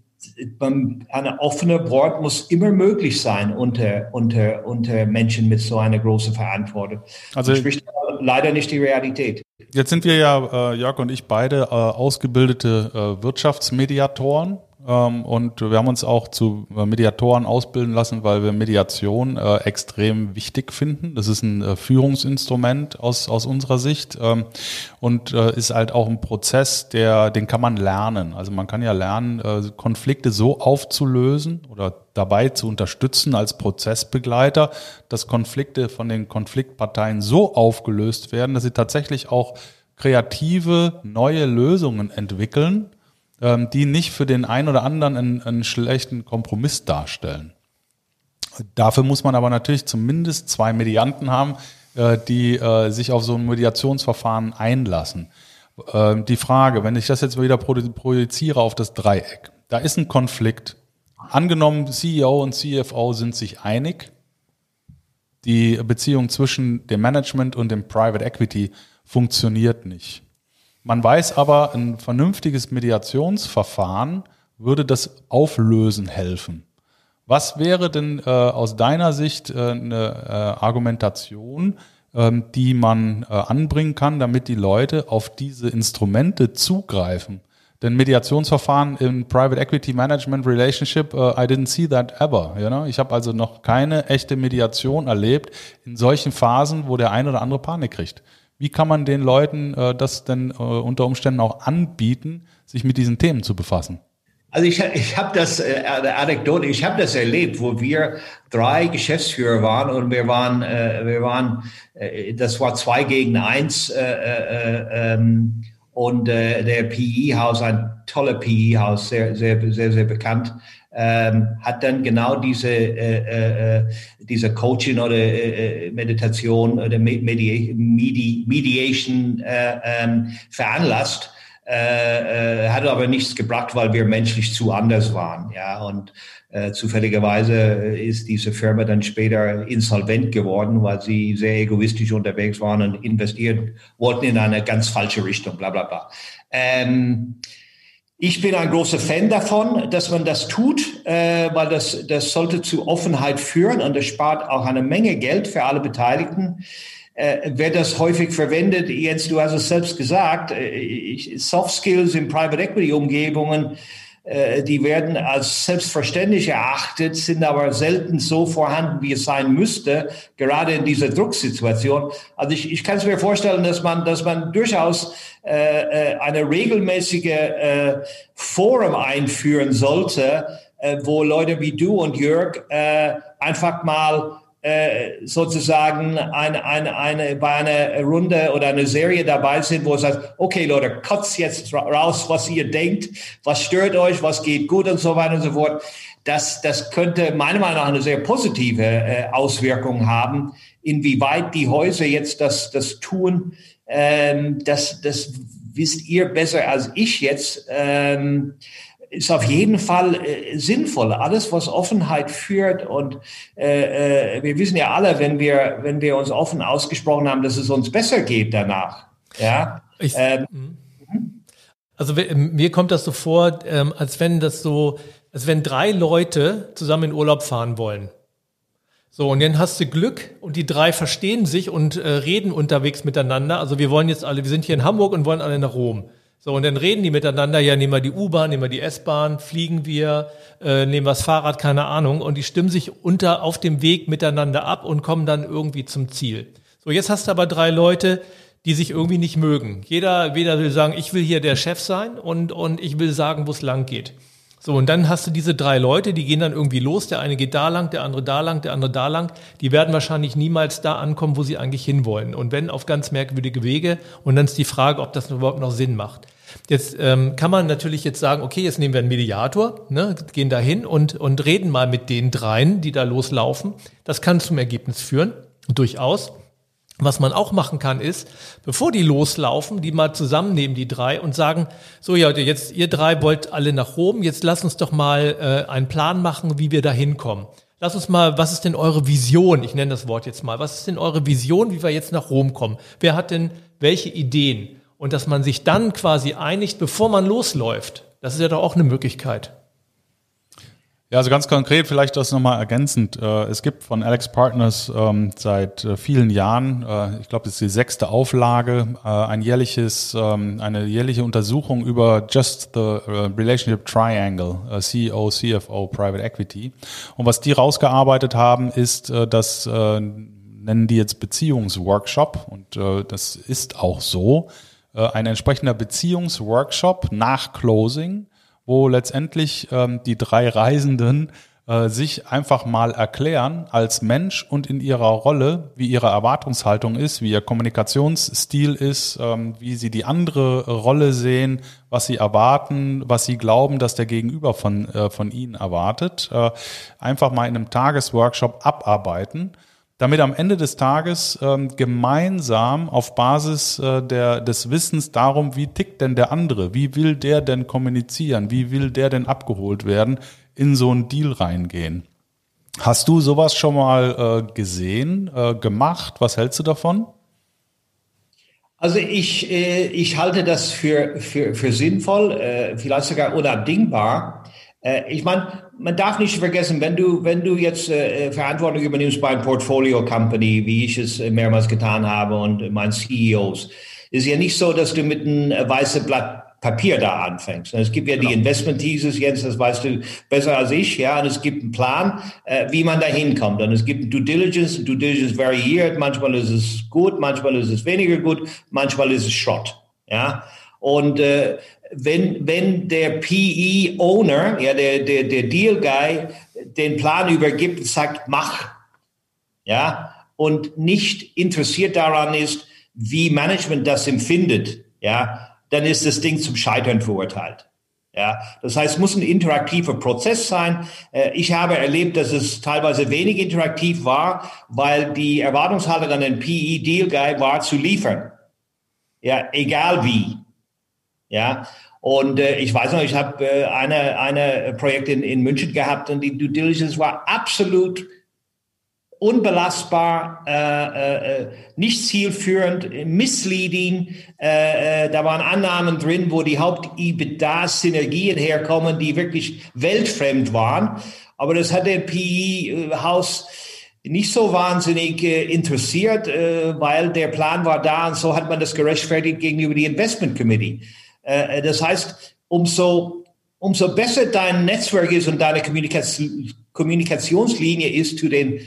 eine offene Wort muss immer möglich sein unter, unter, unter Menschen mit so einer großen Verantwortung. Also das spricht leider nicht die Realität. Jetzt sind wir ja, äh, Jörg und ich, beide äh, ausgebildete äh, Wirtschaftsmediatoren. Ähm, und wir haben uns auch zu äh, Mediatoren ausbilden lassen, weil wir Mediation äh, extrem wichtig finden. Das ist ein äh, Führungsinstrument aus, aus unserer Sicht ähm, und ist halt auch ein Prozess, der, den kann man lernen. Also man kann ja lernen, Konflikte so aufzulösen oder dabei zu unterstützen als Prozessbegleiter, dass Konflikte von den Konfliktparteien so aufgelöst werden, dass sie tatsächlich auch kreative neue Lösungen entwickeln, ähm, die nicht für den einen oder anderen einen, einen schlechten Kompromiss darstellen. Dafür muss man aber natürlich zumindest zwei Medianten haben, äh, die äh, sich auf so ein Mediationsverfahren einlassen. Ähm, die Frage, wenn ich das jetzt wieder projiziere auf das Dreieck, da ist ein Konflikt. Angenommen, CEO und CFO sind sich einig, die Beziehung zwischen dem Management und dem Private Equity funktioniert nicht. Man weiß aber, ein vernünftiges Mediationsverfahren würde das Auflösen helfen. Was wäre denn äh, aus deiner Sicht äh, eine äh, Argumentation, ähm, die man äh, anbringen kann, damit die Leute auf diese Instrumente zugreifen? Denn Mediationsverfahren in Private Equity Management Relationship, uh, I didn't see that ever. You know? Ich habe also noch keine echte Mediation erlebt in solchen Phasen, wo der eine oder andere Panik kriegt. Wie kann man den Leuten äh, das denn äh, unter Umständen auch anbieten, sich mit diesen Themen zu befassen? Also ich, ich habe das, äh, Anekdote, ich habe das erlebt, wo wir drei Geschäftsführer waren und wir waren, äh, wir waren, äh, das war zwei gegen eins äh, äh, ähm, und äh, der PE-Haus, ein toller PE-Haus, sehr, sehr, sehr, sehr bekannt, ähm, hat dann genau diese, äh, äh, diese Coaching oder äh, Meditation oder Medi Medi Mediation äh, ähm, veranlasst. äh, äh, hat aber nichts gebracht, weil wir menschlich zu anders waren. Ja, und äh, zufälligerweise ist diese Firma dann später insolvent geworden, weil sie sehr egoistisch unterwegs waren und investiert wollten in eine ganz falsche Richtung, bla bla bla. Ähm, ich bin ein großer Fan davon, dass man das tut, äh, weil das, das sollte zu Offenheit führen und das spart auch eine Menge Geld für alle Beteiligten. Äh, wird das häufig verwendet? Jens, du hast es selbst gesagt, äh, Soft Skills in Private Equity Umgebungen die werden als selbstverständlich erachtet, sind aber selten so vorhanden, wie es sein müsste, gerade in dieser Drucksituation. Also ich, ich kann es mir vorstellen, dass man, dass man durchaus äh, äh eine regelmäßige äh, Forum einführen sollte, äh, wo Leute wie du und Jörg äh, einfach mal äh, sozusagen eine, eine, eine, bei einer Runde oder einer Serie dabei sind, wo es heißt, okay Leute, kotzt jetzt raus, was ihr denkt, was stört euch, was geht gut und so weiter und so fort. Das, das könnte meiner Meinung nach eine sehr positive äh, Auswirkung haben. Inwieweit die Häuser jetzt das, das tun, ähm, das, das wisst ihr besser als ich jetzt. Ähm, ist auf jeden Fall äh, sinnvoll. Alles, was Offenheit führt und äh, äh, wir wissen ja alle, wenn wir, wenn wir uns offen ausgesprochen haben, dass es uns besser geht danach. Ja. Ich, ähm, mhm. also mir kommt das so vor, ähm, als wenn das so, als wenn drei Leute zusammen in Urlaub fahren wollen. So, und dann hast du Glück und die drei verstehen sich und äh, reden unterwegs miteinander. Also wir wollen jetzt alle, wir sind hier in Hamburg und wollen alle nach Rom. So, und dann reden die miteinander, ja, nehmen wir die U-Bahn, nehmen wir die S-Bahn, fliegen wir, äh, nehmen wir das Fahrrad, keine Ahnung, und die stimmen sich unter auf dem Weg miteinander ab und kommen dann irgendwie zum Ziel. So, jetzt hast du aber drei Leute, die sich irgendwie nicht mögen. Jeder, weder will sagen, ich will hier der Chef sein und, und ich will sagen, wo es lang geht. So, und dann hast du diese drei Leute, die gehen dann irgendwie los. Der eine geht da lang, der andere da lang, der andere da lang. Die werden wahrscheinlich niemals da ankommen, wo sie eigentlich hinwollen. Und wenn auf ganz merkwürdige Wege. Und dann ist die Frage, ob das überhaupt noch Sinn macht. Jetzt ähm, kann man natürlich jetzt sagen, okay, jetzt nehmen wir einen Mediator, ne, gehen da hin und, und reden mal mit den dreien, die da loslaufen. Das kann zum Ergebnis führen, durchaus. Was man auch machen kann, ist, bevor die loslaufen, die mal zusammennehmen, die drei, und sagen, so ja, jetzt ihr drei wollt alle nach Rom, jetzt lasst uns doch mal äh, einen Plan machen, wie wir da hinkommen. Lass uns mal, was ist denn eure Vision? Ich nenne das Wort jetzt mal. Was ist denn eure Vision, wie wir jetzt nach Rom kommen? Wer hat denn welche Ideen? Und dass man sich dann quasi einigt, bevor man losläuft. Das ist ja doch auch eine Möglichkeit. Ja, also ganz konkret vielleicht das nochmal ergänzend. Äh, es gibt von Alex Partners ähm, seit äh, vielen Jahren, äh, ich glaube, das ist die sechste Auflage, ein jährliches, ähm, eine jährliche Untersuchung über Just the Relationship Triangle, CEO, CFO, Private Equity. Und was die rausgearbeitet haben, ist, dass nennen die jetzt Beziehungsworkshop und das ist auch so, ein entsprechender Beziehungsworkshop nach Closing wo letztendlich ähm, die drei Reisenden äh, sich einfach mal erklären als Mensch und in ihrer Rolle, wie ihre Erwartungshaltung ist, wie ihr Kommunikationsstil ist, ähm, wie sie die andere Rolle sehen, was sie erwarten, was sie glauben, dass der Gegenüber von, äh, von ihnen erwartet. Äh, einfach mal in einem Tagesworkshop abarbeiten damit am Ende des Tages ähm, gemeinsam auf Basis äh, der, des Wissens darum, wie tickt denn der andere, wie will der denn kommunizieren, wie will der denn abgeholt werden, in so einen Deal reingehen. Hast du sowas schon mal äh, gesehen, äh, gemacht? Was hältst du davon? Also ich, äh, ich halte das für, für, für sinnvoll, äh, vielleicht sogar unabdingbar. Äh, ich meine, man darf nicht vergessen, wenn du, wenn du jetzt äh, Verantwortung übernimmst bei einer Portfolio Company, wie ich es mehrmals getan habe und meinen CEOs, ist ja nicht so, dass du mit einem weißen Blatt Papier da anfängst. Es gibt ja genau. die Investment Thesis, Jens, das weißt du besser als ich, ja, und es gibt einen Plan, äh, wie man da hinkommt. Und es gibt Due Diligence, Due Diligence variiert, manchmal ist es gut, manchmal ist es weniger gut, manchmal ist es Schrott, ja. Und äh, wenn, wenn der PE-Owner, ja, der, der, der Deal-Guy, den Plan übergibt und sagt, mach, ja, und nicht interessiert daran ist, wie Management das empfindet, ja, dann ist das Ding zum Scheitern verurteilt. Ja, das heißt, es muss ein interaktiver Prozess sein. Äh, ich habe erlebt, dass es teilweise wenig interaktiv war, weil die Erwartungshaltung an den PE Deal Guy war zu liefern. Ja, egal wie. Ja, und äh, ich weiß noch, ich habe äh, eine, eine Projekt in, in München gehabt und die Due Diligence war absolut unbelastbar, äh, äh, nicht zielführend, misleading. Äh, äh, da waren Annahmen drin, wo die Haupt-EBITDA-Synergien herkommen, die wirklich weltfremd waren. Aber das hat der PI-Haus nicht so wahnsinnig äh, interessiert, äh, weil der Plan war da und so hat man das gerechtfertigt gegenüber die Investment Committee. Äh, äh, das heißt, umso, umso besser dein Netzwerk ist und deine Kommunikation, Kommunikationslinie ist zu den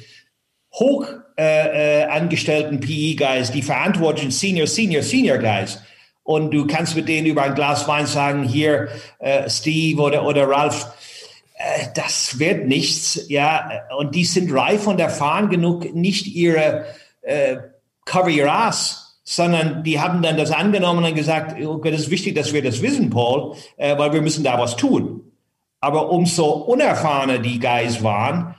hoch äh, äh, angestellten PE-Guys, die verantwortlichen Senior, Senior, Senior Guys. Und du kannst mit denen über ein Glas Wein sagen, hier, äh, Steve oder, oder Ralph, äh, das wird nichts, ja. Und die sind reif und erfahren genug, nicht ihre Cover Your Ass sondern die haben dann das angenommen und gesagt, okay, das ist wichtig, dass wir das wissen, Paul, äh, weil wir müssen da was tun. Aber umso unerfahrener die Guys waren,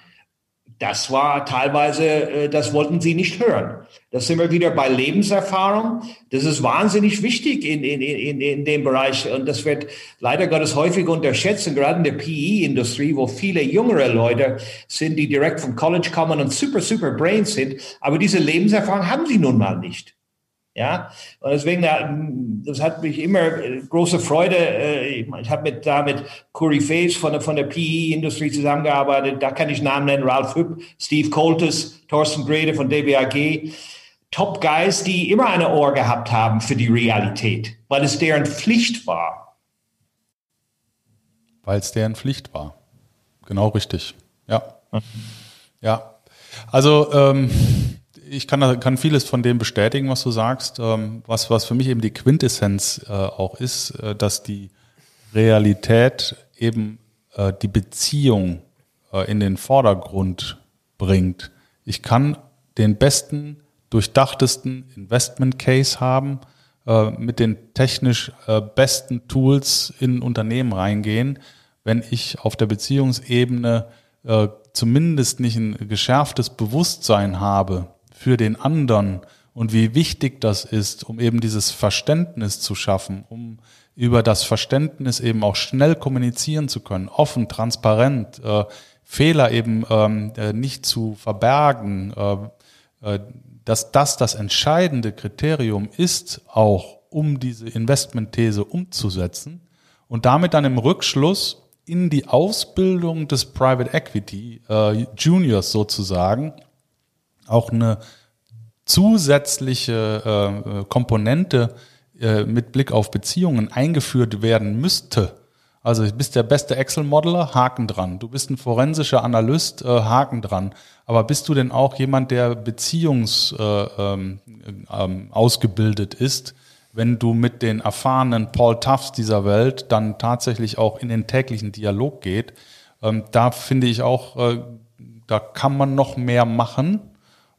das war teilweise, äh, das wollten sie nicht hören. Das sind wir wieder bei Lebenserfahrung. Das ist wahnsinnig wichtig in, in, in, in dem Bereich. Und das wird leider Gottes häufig unterschätzt, und gerade in der PE-Industrie, wo viele jüngere Leute sind, die direkt vom College kommen und super, super Brains sind. Aber diese Lebenserfahrung haben sie nun mal nicht. Ja, und deswegen, das hat mich immer äh, große Freude. Äh, ich habe mit, da mit Corey Faes von der, von der PE-Industrie zusammengearbeitet. Da kann ich Namen nennen. Ralph Hüpp, Steve Coltes, Thorsten Grede von DBAG. Top Guys, die immer eine Ohr gehabt haben für die Realität, weil es deren Pflicht war. Weil es deren Pflicht war. Genau richtig. Ja. Ja. Also, ähm, ich kann, kann vieles von dem bestätigen, was du sagst. Ähm, was, was für mich eben die Quintessenz äh, auch ist, äh, dass die Realität eben äh, die Beziehung in den Vordergrund bringt. Ich kann den besten, durchdachtesten Investment Case haben, mit den technisch besten Tools in Unternehmen reingehen, wenn ich auf der Beziehungsebene zumindest nicht ein geschärftes Bewusstsein habe für den anderen und wie wichtig das ist, um eben dieses Verständnis zu schaffen, um über das Verständnis eben auch schnell kommunizieren zu können, offen, transparent, äh, Fehler eben ähm, äh, nicht zu verbergen, äh, äh, dass das das entscheidende Kriterium ist, auch um diese Investmentthese umzusetzen und damit dann im Rückschluss in die Ausbildung des Private Equity äh, Juniors sozusagen auch eine zusätzliche äh, Komponente äh, mit Blick auf Beziehungen eingeführt werden müsste. Also du bist der beste Excel-Modeler, Haken dran. Du bist ein forensischer Analyst, äh, Haken dran. Aber bist du denn auch jemand, der beziehungs äh, ähm, ähm, ausgebildet ist, wenn du mit den erfahrenen Paul Tuffs dieser Welt dann tatsächlich auch in den täglichen Dialog geht? Ähm, da finde ich auch, äh, da kann man noch mehr machen.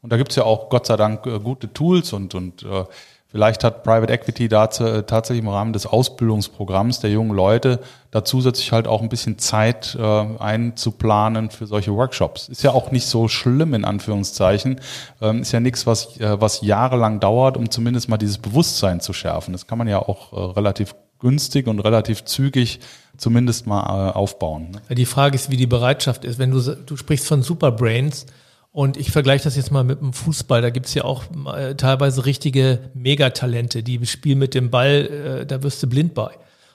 Und da gibt es ja auch Gott sei Dank äh, gute Tools und, und äh, vielleicht hat Private Equity da äh, tatsächlich im Rahmen des Ausbildungsprogramms der jungen Leute da zusätzlich halt auch ein bisschen Zeit äh, einzuplanen für solche Workshops. Ist ja auch nicht so schlimm in Anführungszeichen. Ähm, ist ja nichts, was, äh, was jahrelang dauert, um zumindest mal dieses Bewusstsein zu schärfen. Das kann man ja auch äh, relativ günstig und relativ zügig zumindest mal äh, aufbauen. Ne? Die Frage ist, wie die Bereitschaft ist. Wenn du, du sprichst von Superbrains, und ich vergleiche das jetzt mal mit dem Fußball. Da gibt's ja auch äh, teilweise richtige Megatalente, die spielen mit dem Ball, äh, da wirst du blind bei.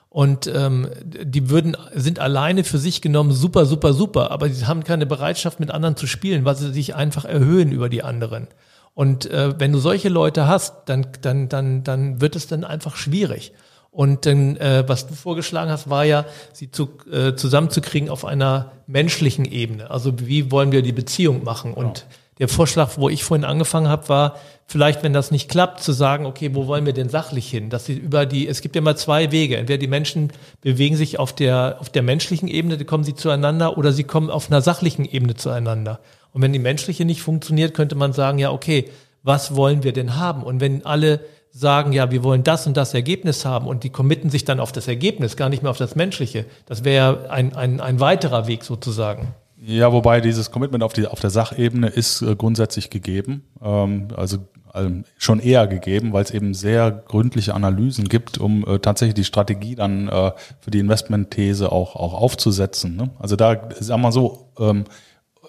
Und ähm, die würden, sind alleine für sich genommen super, super, super, aber sie haben keine Bereitschaft, mit anderen zu spielen, weil sie sich einfach erhöhen über die anderen. Und äh, wenn du solche Leute hast, dann, dann, dann, dann wird es dann einfach schwierig. Und dann, äh, was du vorgeschlagen hast, war ja, sie zu, äh, zusammenzukriegen auf einer menschlichen Ebene. Also wie wollen wir die Beziehung machen? Und genau. der Vorschlag, wo ich vorhin angefangen habe, war vielleicht, wenn das nicht klappt, zu sagen, okay, wo wollen wir denn sachlich hin? Dass sie über die, es gibt ja immer zwei Wege. Entweder die Menschen bewegen sich auf der, auf der menschlichen Ebene, da kommen sie zueinander, oder sie kommen auf einer sachlichen Ebene zueinander. Und wenn die menschliche nicht funktioniert, könnte man sagen, ja, okay, was wollen wir denn haben? Und wenn alle sagen, ja, wir wollen das und das Ergebnis haben und die committen sich dann auf das Ergebnis, gar nicht mehr auf das Menschliche. Das wäre ein, ein, ein weiterer Weg sozusagen. Ja, wobei dieses Commitment auf, die, auf der Sachebene ist äh, grundsätzlich gegeben, ähm, also ähm, schon eher gegeben, weil es eben sehr gründliche Analysen gibt, um äh, tatsächlich die Strategie dann äh, für die Investmentthese auch, auch aufzusetzen. Ne? Also da, sagen wir so, ähm,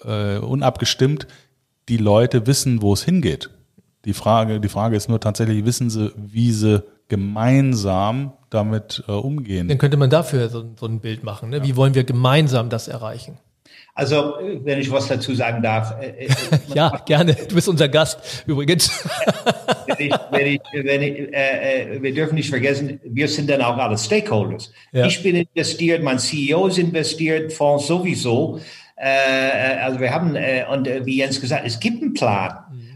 äh, unabgestimmt, die Leute wissen, wo es hingeht. Die Frage, die Frage ist nur tatsächlich, wissen sie, wie sie gemeinsam damit äh, umgehen? Dann könnte man dafür so, so ein Bild machen. Ne? Wie wollen wir gemeinsam das erreichen? Also, wenn ich was dazu sagen darf. Äh, äh ja, gerne. Du bist unser Gast übrigens. wenn ich, wenn ich, wenn ich, äh, äh, wir dürfen nicht vergessen, wir sind dann auch alle Stakeholders. Ja. Ich bin investiert, mein CEO ist investiert, Fonds sowieso. Äh, äh, also wir haben, äh, und äh, wie Jens gesagt, es gibt einen Plan.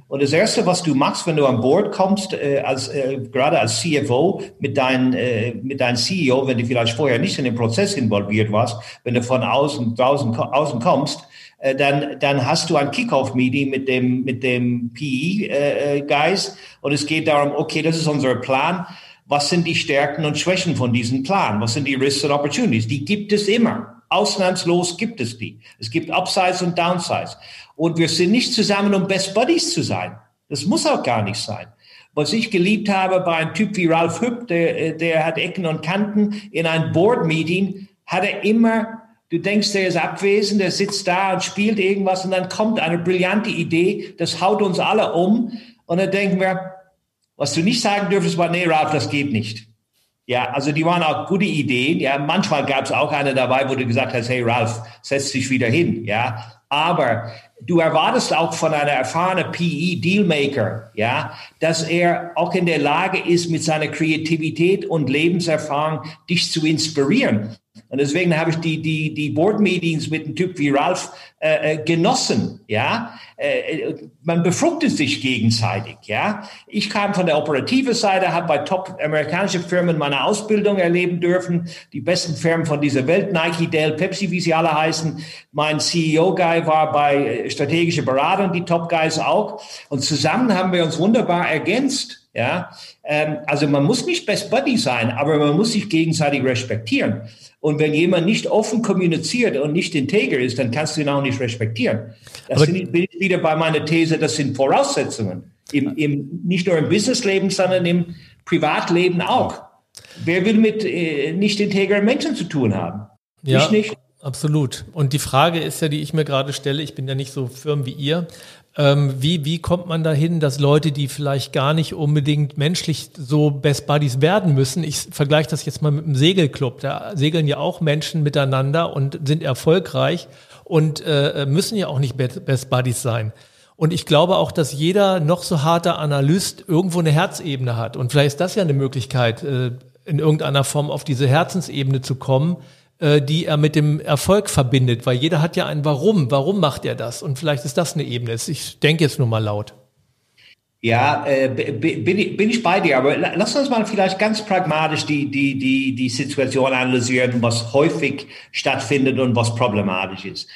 Und das Erste, was du machst, wenn du an Bord kommst, äh, als, äh, gerade als CFO mit deinem äh, mit deinem CEO, wenn du vielleicht vorher nicht in den Prozess involviert warst, wenn du von außen, draußen, außen kommst, äh, dann, dann hast du ein Kickoff-Meeting mit dem, mit dem PE-Guys äh, äh und es geht darum, okay, das ist unser Plan. Was sind die Stärken und Schwächen von diesem Plan? Was sind die Risks und Opportunities? Die gibt es immer. Ausnahmslos gibt es die. Es gibt Upsides und Downsides. Und wir sind nicht zusammen, um Best Buddies zu sein. Das muss auch gar nicht sein. Was ich geliebt habe bei einem Typ wie Ralph Hüpp, der, der hat Ecken und Kanten, in einem Board-Meeting hat er immer, du denkst, der ist abwesend, der sitzt da und spielt irgendwas und dann kommt eine brillante Idee, das haut uns alle um. Und dann denken wir, was du nicht sagen dürftest, war, nee, Ralph, das geht nicht. Ja, also die waren auch gute Ideen. Ja, manchmal gab es auch eine dabei, wo du gesagt hast, hey Ralph, setz dich wieder hin. Ja, aber du erwartest auch von einer erfahrenen PE-Dealmaker, ja, dass er auch in der Lage ist, mit seiner Kreativität und Lebenserfahrung dich zu inspirieren. Und deswegen habe ich die, die, die Board-Meetings mit einem Typ wie Ralph äh, äh genossen. Ja, äh, man befruchtet sich gegenseitig. Ja, ich kam von der operativen Seite, habe bei top amerikanischen Firmen meine Ausbildung erleben dürfen. Die besten Firmen von dieser Welt, Nike, Dell, Pepsi, wie sie alle heißen. Mein CEO-Guy war bei äh, strategischer Beratung, die Top-Guys auch. Und zusammen haben wir uns wunderbar ergänzt. Ja, ähm, also man muss nicht Best Buddy sein, aber man muss sich gegenseitig respektieren. Und wenn jemand nicht offen kommuniziert und nicht integer ist, dann kannst du ihn auch nicht respektieren. Das sind, bin ich wieder bei meiner These, das sind Voraussetzungen. Im, im, nicht nur im Businessleben, sondern im Privatleben auch. Wer will mit äh, nicht integren Menschen zu tun haben? Ja. Ich nicht. Absolut. Und die Frage ist ja, die ich mir gerade stelle, ich bin ja nicht so firm wie ihr, ähm, wie, wie kommt man dahin, dass Leute, die vielleicht gar nicht unbedingt menschlich so Best Buddies werden müssen, ich vergleiche das jetzt mal mit einem Segelclub, da segeln ja auch Menschen miteinander und sind erfolgreich und äh, müssen ja auch nicht Best Buddies sein. Und ich glaube auch, dass jeder noch so harte Analyst irgendwo eine Herzebene hat. Und vielleicht ist das ja eine Möglichkeit, äh, in irgendeiner Form auf diese Herzensebene zu kommen, die er mit dem Erfolg verbindet, weil jeder hat ja ein Warum. Warum macht er das? Und vielleicht ist das eine Ebene. Ich denke jetzt nur mal laut. Ja, äh, bin, ich, bin ich bei dir, aber lass uns mal vielleicht ganz pragmatisch die, die, die, die Situation analysieren, was häufig stattfindet und was problematisch ist.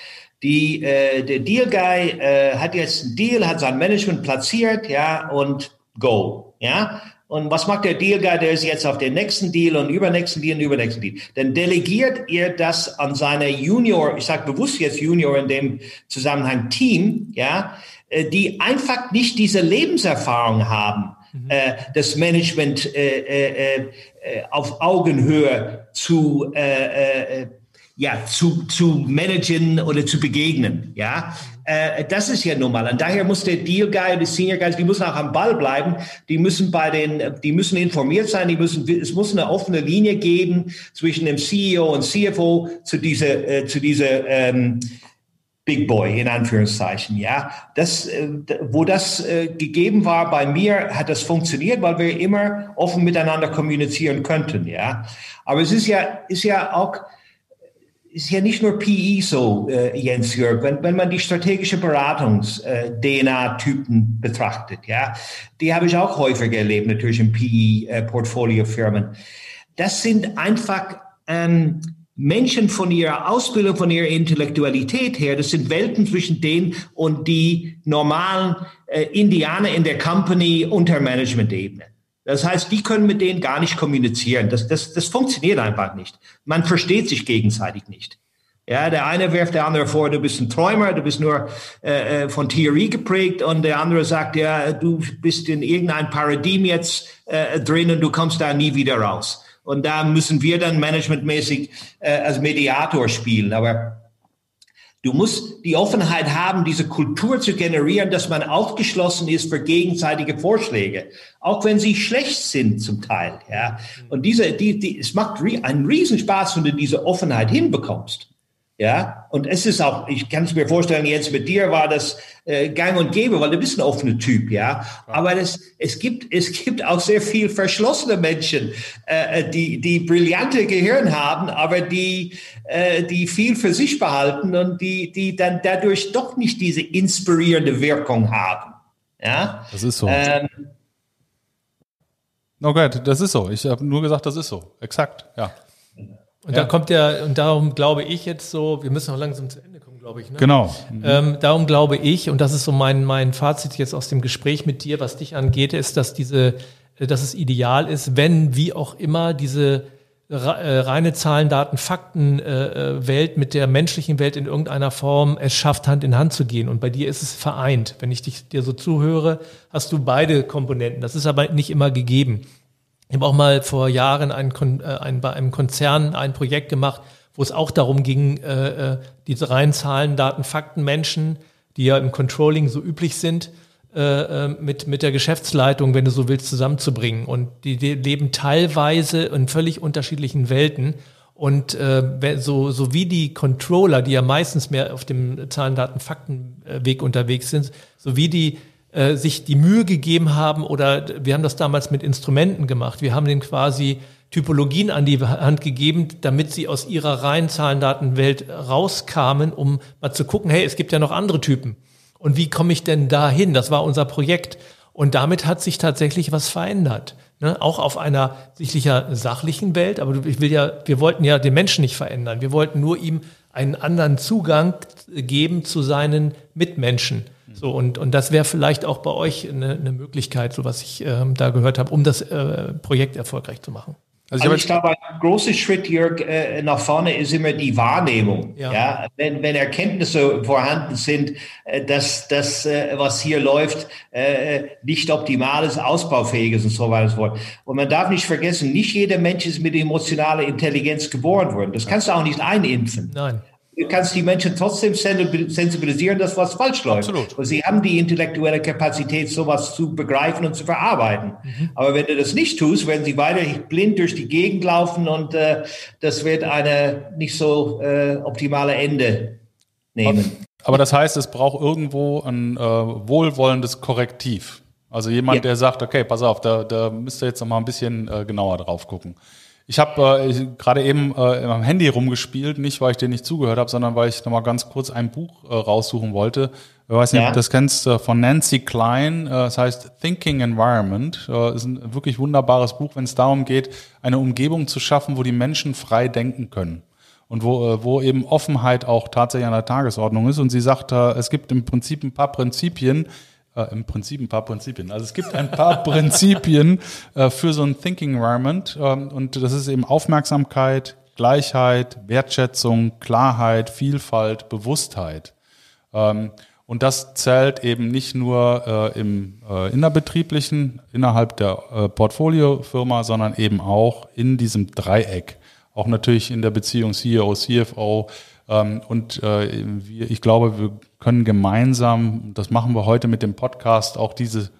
Die, äh, der Deal Guy äh, hat jetzt einen Deal, hat sein Management platziert, ja, und go, ja. Und was macht der Deal Guy? Der ist jetzt auf den nächsten Deal und übernächsten Deal und übernächsten Deal. Dann delegiert ihr das an seine Junior, ich sage bewusst jetzt Junior in dem Zusammenhang Team, ja, äh, die einfach nicht diese Lebenserfahrung haben, mhm. äh, das Management äh, äh, äh auf Augenhöhe zu äh, äh, ja, zu, zu managen oder zu begegnen. Ja, äh, das ist ja normal. Und daher muss der Deal Guy die Senior Guys, die müssen auch am Ball bleiben. Die müssen bei den, die müssen informiert sein. Die müssen, es muss eine offene Linie geben zwischen dem CEO und CFO zu dieser, äh, zu dieser ähm, Big Boy in Anführungszeichen. Ja, das, äh, wo das äh, gegeben war bei mir, hat das funktioniert, weil wir immer offen miteinander kommunizieren könnten. Ja, aber es ist ja, ist ja auch ist ja nicht nur PE so, äh, Jens Jörg, wenn, wenn man die strategische Beratungs-DNA-Typen äh, betrachtet, ja, die habe ich auch häufig erlebt, natürlich in PE-Portfolio-Firmen. Äh, das sind einfach ähm, Menschen von ihrer Ausbildung, von ihrer Intellektualität her, das sind Welten zwischen denen und die normalen äh, Indianer in der Company unter Management-Ebene. Das heißt, die können mit denen gar nicht kommunizieren. Das, das, das funktioniert einfach nicht. Man versteht sich gegenseitig nicht. Ja, der eine wirft der andere vor, du bist ein Träumer, du bist nur äh, äh, von Theorie geprägt und der andere sagt, ja, du bist in irgendein Paradigm jetzt äh, drin und du kommst da nie wieder raus. Und da müssen wir dann managementmäßig äh, als Mediator spielen. Aber Du musst die Offenheit haben, diese Kultur zu generieren, dass man aufgeschlossen ist für gegenseitige Vorschläge, auch wenn sie schlecht sind zum Teil. Ja. Und diese, die, die, es macht einen Riesenspaß, wenn du diese Offenheit hinbekommst. Ja, und es ist auch, ich kann es mir vorstellen, jetzt mit dir war das äh, gang und gäbe, weil du bist ein offener Typ, ja. Aber das, es gibt, es gibt auch sehr viel verschlossene Menschen, äh, die, die brillante Gehirn haben, aber die, äh, die viel für sich behalten und die, die dann dadurch doch nicht diese inspirierende Wirkung haben. Ja. Das ist so. Ähm, Okay, das ist so. Ich habe nur gesagt, das ist so. Exakt, ja. Und ja. da kommt der, und darum glaube ich jetzt so, wir müssen auch langsam zu Ende kommen, glaube ich. Ne? Genau. Mhm. Ähm, darum glaube ich, und das ist so mein, mein Fazit jetzt aus dem Gespräch mit dir, was dich angeht, ist, dass diese, äh, dass es ideal ist, wenn, wie auch immer, diese äh, reine Zahlen, Daten, Fakten äh, Welt mit der menschlichen Welt in irgendeiner Form es schafft, Hand in Hand zu gehen. Und bei dir ist es vereint. Wenn ich dich, dir so zuhöre, hast du beide Komponenten. Das ist aber nicht immer gegeben. Ich habe auch mal vor Jahren ein, äh, ein, bei einem Konzern ein Projekt gemacht, wo es auch darum ging, äh, äh, diese reinen Zahlen, Daten, Fakten, Menschen, die ja im Controlling so üblich sind, äh, äh, mit, mit der Geschäftsleitung, wenn du so willst, zusammenzubringen. Und die, die leben teilweise in völlig unterschiedlichen Welten. Und äh, so, so wie die Controller, die ja meistens mehr auf dem Zahlen, Daten, Fakten-Weg unterwegs sind, so wie die äh, sich die Mühe gegeben haben oder wir haben das damals mit Instrumenten gemacht. Wir haben denen quasi Typologien an die Hand gegeben, damit sie aus ihrer reinen Zahlendatenwelt rauskamen, um mal zu gucken, hey, es gibt ja noch andere Typen. Und wie komme ich denn da hin? Das war unser Projekt. Und damit hat sich tatsächlich was verändert. Ne? Auch auf einer sicherlicher sachlichen Welt. Aber ich will ja, wir wollten ja den Menschen nicht verändern. Wir wollten nur ihm einen anderen Zugang geben zu seinen Mitmenschen. So, und, und das wäre vielleicht auch bei euch eine, eine Möglichkeit, so was ich ähm, da gehört habe, um das äh, Projekt erfolgreich zu machen. Also, also ich glaube, ein großer Schritt, Jörg, äh, nach vorne ist immer die Wahrnehmung. Ja. ja? Wenn, wenn Erkenntnisse vorhanden sind, äh, dass das, äh, was hier läuft, nicht optimal ist, ausbaufähig ist und so weiter und so fort. Und man darf nicht vergessen, nicht jeder Mensch ist mit emotionaler Intelligenz geboren worden. Das kannst du auch nicht einimpfen. Nein kannst die Menschen trotzdem sensibilisieren, dass was falsch läuft. Absolut. Und sie haben die intellektuelle Kapazität, sowas zu begreifen und zu verarbeiten. Mhm. Aber wenn du das nicht tust, werden sie weiter blind durch die Gegend laufen und äh, das wird eine nicht so äh, optimale Ende nehmen. Aber das heißt, es braucht irgendwo ein äh, wohlwollendes Korrektiv. Also jemand, ja. der sagt, okay, pass auf, da, da müsst ihr jetzt noch mal ein bisschen äh, genauer drauf gucken. Ich habe äh, gerade eben äh, am Handy rumgespielt, nicht weil ich dir nicht zugehört habe, sondern weil ich nochmal ganz kurz ein Buch äh, raussuchen wollte. Ich weiß nicht, ja. ob du das kennst, äh, von Nancy Klein. Äh, das heißt Thinking Environment. Äh, ist ein wirklich wunderbares Buch, wenn es darum geht, eine Umgebung zu schaffen, wo die Menschen frei denken können. Und wo, äh, wo eben Offenheit auch tatsächlich an der Tagesordnung ist. Und sie sagt, äh, es gibt im Prinzip ein paar Prinzipien, äh, im Prinzip ein paar Prinzipien. Also es gibt ein paar Prinzipien äh, für so ein Thinking Environment ähm, und das ist eben Aufmerksamkeit, Gleichheit, Wertschätzung, Klarheit, Vielfalt, Bewusstheit. Ähm, und das zählt eben nicht nur äh, im äh, innerbetrieblichen, innerhalb der äh, Portfoliofirma, sondern eben auch in diesem Dreieck. Auch natürlich in der Beziehung CEO, CFO. Ähm, und äh, ich glaube, wir können gemeinsam, das machen wir heute mit dem Podcast, auch diese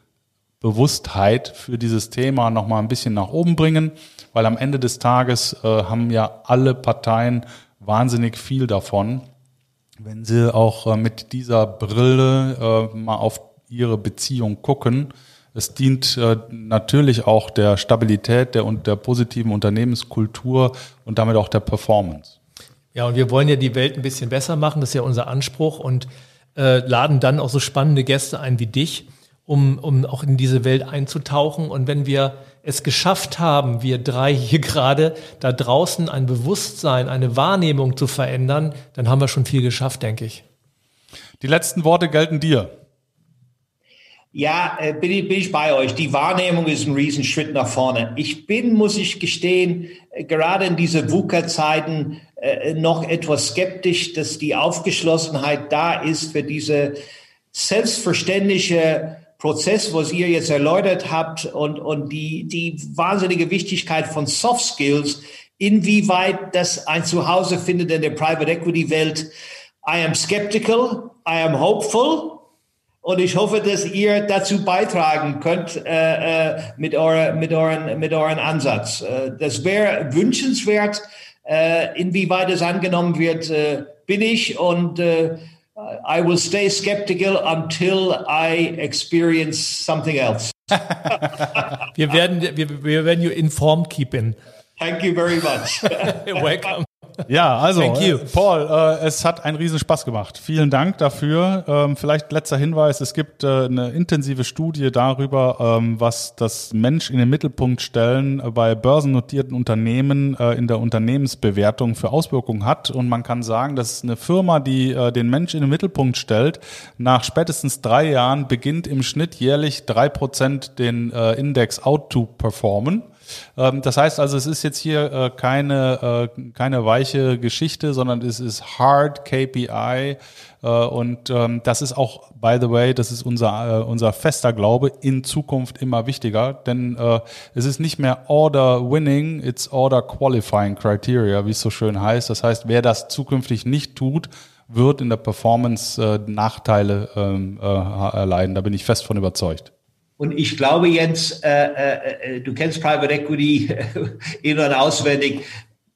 Bewusstheit für dieses Thema nochmal ein bisschen nach oben bringen, weil am Ende des Tages äh, haben ja alle Parteien wahnsinnig viel davon, wenn sie auch äh, mit dieser Brille mal auf ihre Beziehung gucken. Es dient äh, natürlich auch der Stabilität der und der positiven Unternehmenskultur und damit auch der Performance. Ja, und wir wollen ja die Welt ein bisschen besser machen, das ist ja unser Anspruch und äh, laden dann auch so spannende Gäste ein wie dich, um, um auch in diese Welt einzutauchen. Und wenn wir es geschafft haben, wir drei hier gerade, da draußen ein Bewusstsein, eine Wahrnehmung zu verändern, dann haben wir schon viel geschafft, denke ich. Die letzten Worte gelten dir. Ja, äh, bin ich, bin ich bei euch. Die Wahrnehmung ist ein Riesenschritt nach vorne. Ich bin, muss ich gestehen, äh, gerade in diese VUCA-Zeiten äh, noch etwas skeptisch, dass die Aufgeschlossenheit da ist für diese selbstverständliche Prozess, was ihr jetzt erläutert habt und, und die, die wahnsinnige Wichtigkeit von Soft Skills, inwieweit das ein Zuhause findet in der Private Equity Welt. I am skeptical, I am hopeful. Und ich hoffe, dass ihr dazu beitragen könnt äh, äh, mit, eure, mit, euren, mit euren Ansatz. Äh, das wäre wünschenswert. Äh, inwieweit es angenommen wird, äh, bin ich. Und äh, I will stay skeptical until I experience something else. wir werden, wir, wir werden you informed keeping. Thank you very much. Welcome. Ja, also, äh, Paul, äh, es hat einen riesen Spaß gemacht. Vielen Dank dafür. Ähm, vielleicht letzter Hinweis, es gibt äh, eine intensive Studie darüber, ähm, was das Mensch in den Mittelpunkt stellen äh, bei börsennotierten Unternehmen äh, in der Unternehmensbewertung für Auswirkungen hat. Und man kann sagen, dass eine Firma, die äh, den Mensch in den Mittelpunkt stellt, nach spätestens drei Jahren beginnt im Schnitt jährlich drei Prozent den Index out to performen. Ähm, das heißt also, es ist jetzt hier äh, keine, äh, keine weiche Geschichte, sondern es ist Hard KPI. Äh, und ähm, das ist auch, by the way, das ist unser, unser fester Glaube, in Zukunft immer wichtiger. Denn es ist nicht mehr Order Winning, it's Order Qualifying Criteria, wie es so schön heißt. Das heißt, wer das zukünftig nicht tut, wird in der Performance Nachteile ähm, erleiden. Da bin ich fest von überzeugt. Und ich glaube, Jens, äh, äh, äh du kennst Private Equity in- und auswendig.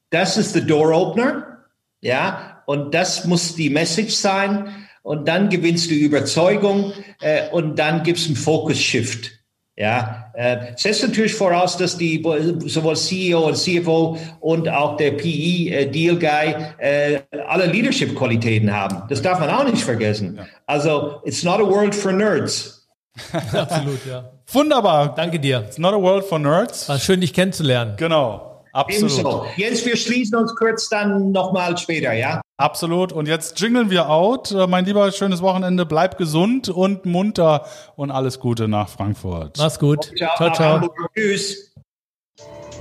Das ist the door opener. Ja, und das muss die Message sein. Und dann gewinnst du Überzeugung äh, und dann gibt es einen Focus Shift. Ja, äh, setzt natürlich voraus, dass die sowohl CEO und CFO und auch der PE äh, Deal Guy äh, alle Leadership Qualitäten haben. Das darf man auch nicht vergessen. Also, it's not a world for nerds. Absolut, ja. Wunderbar. Danke dir. It's not a world for nerds. War schön, dich kennenzulernen. Genau. Absolut. Ebenso. Jens, wir schließen uns kurz dann nochmal später, ja? Absolut. Und jetzt jingeln wir out. Äh, mein lieber, schönes Wochenende. Bleib gesund und munter und alles Gute nach Frankfurt. Mach's gut. Ciao, ciao. ciao. Tschüss.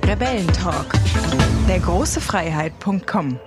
Rebellentalk. Der große Freiheit.com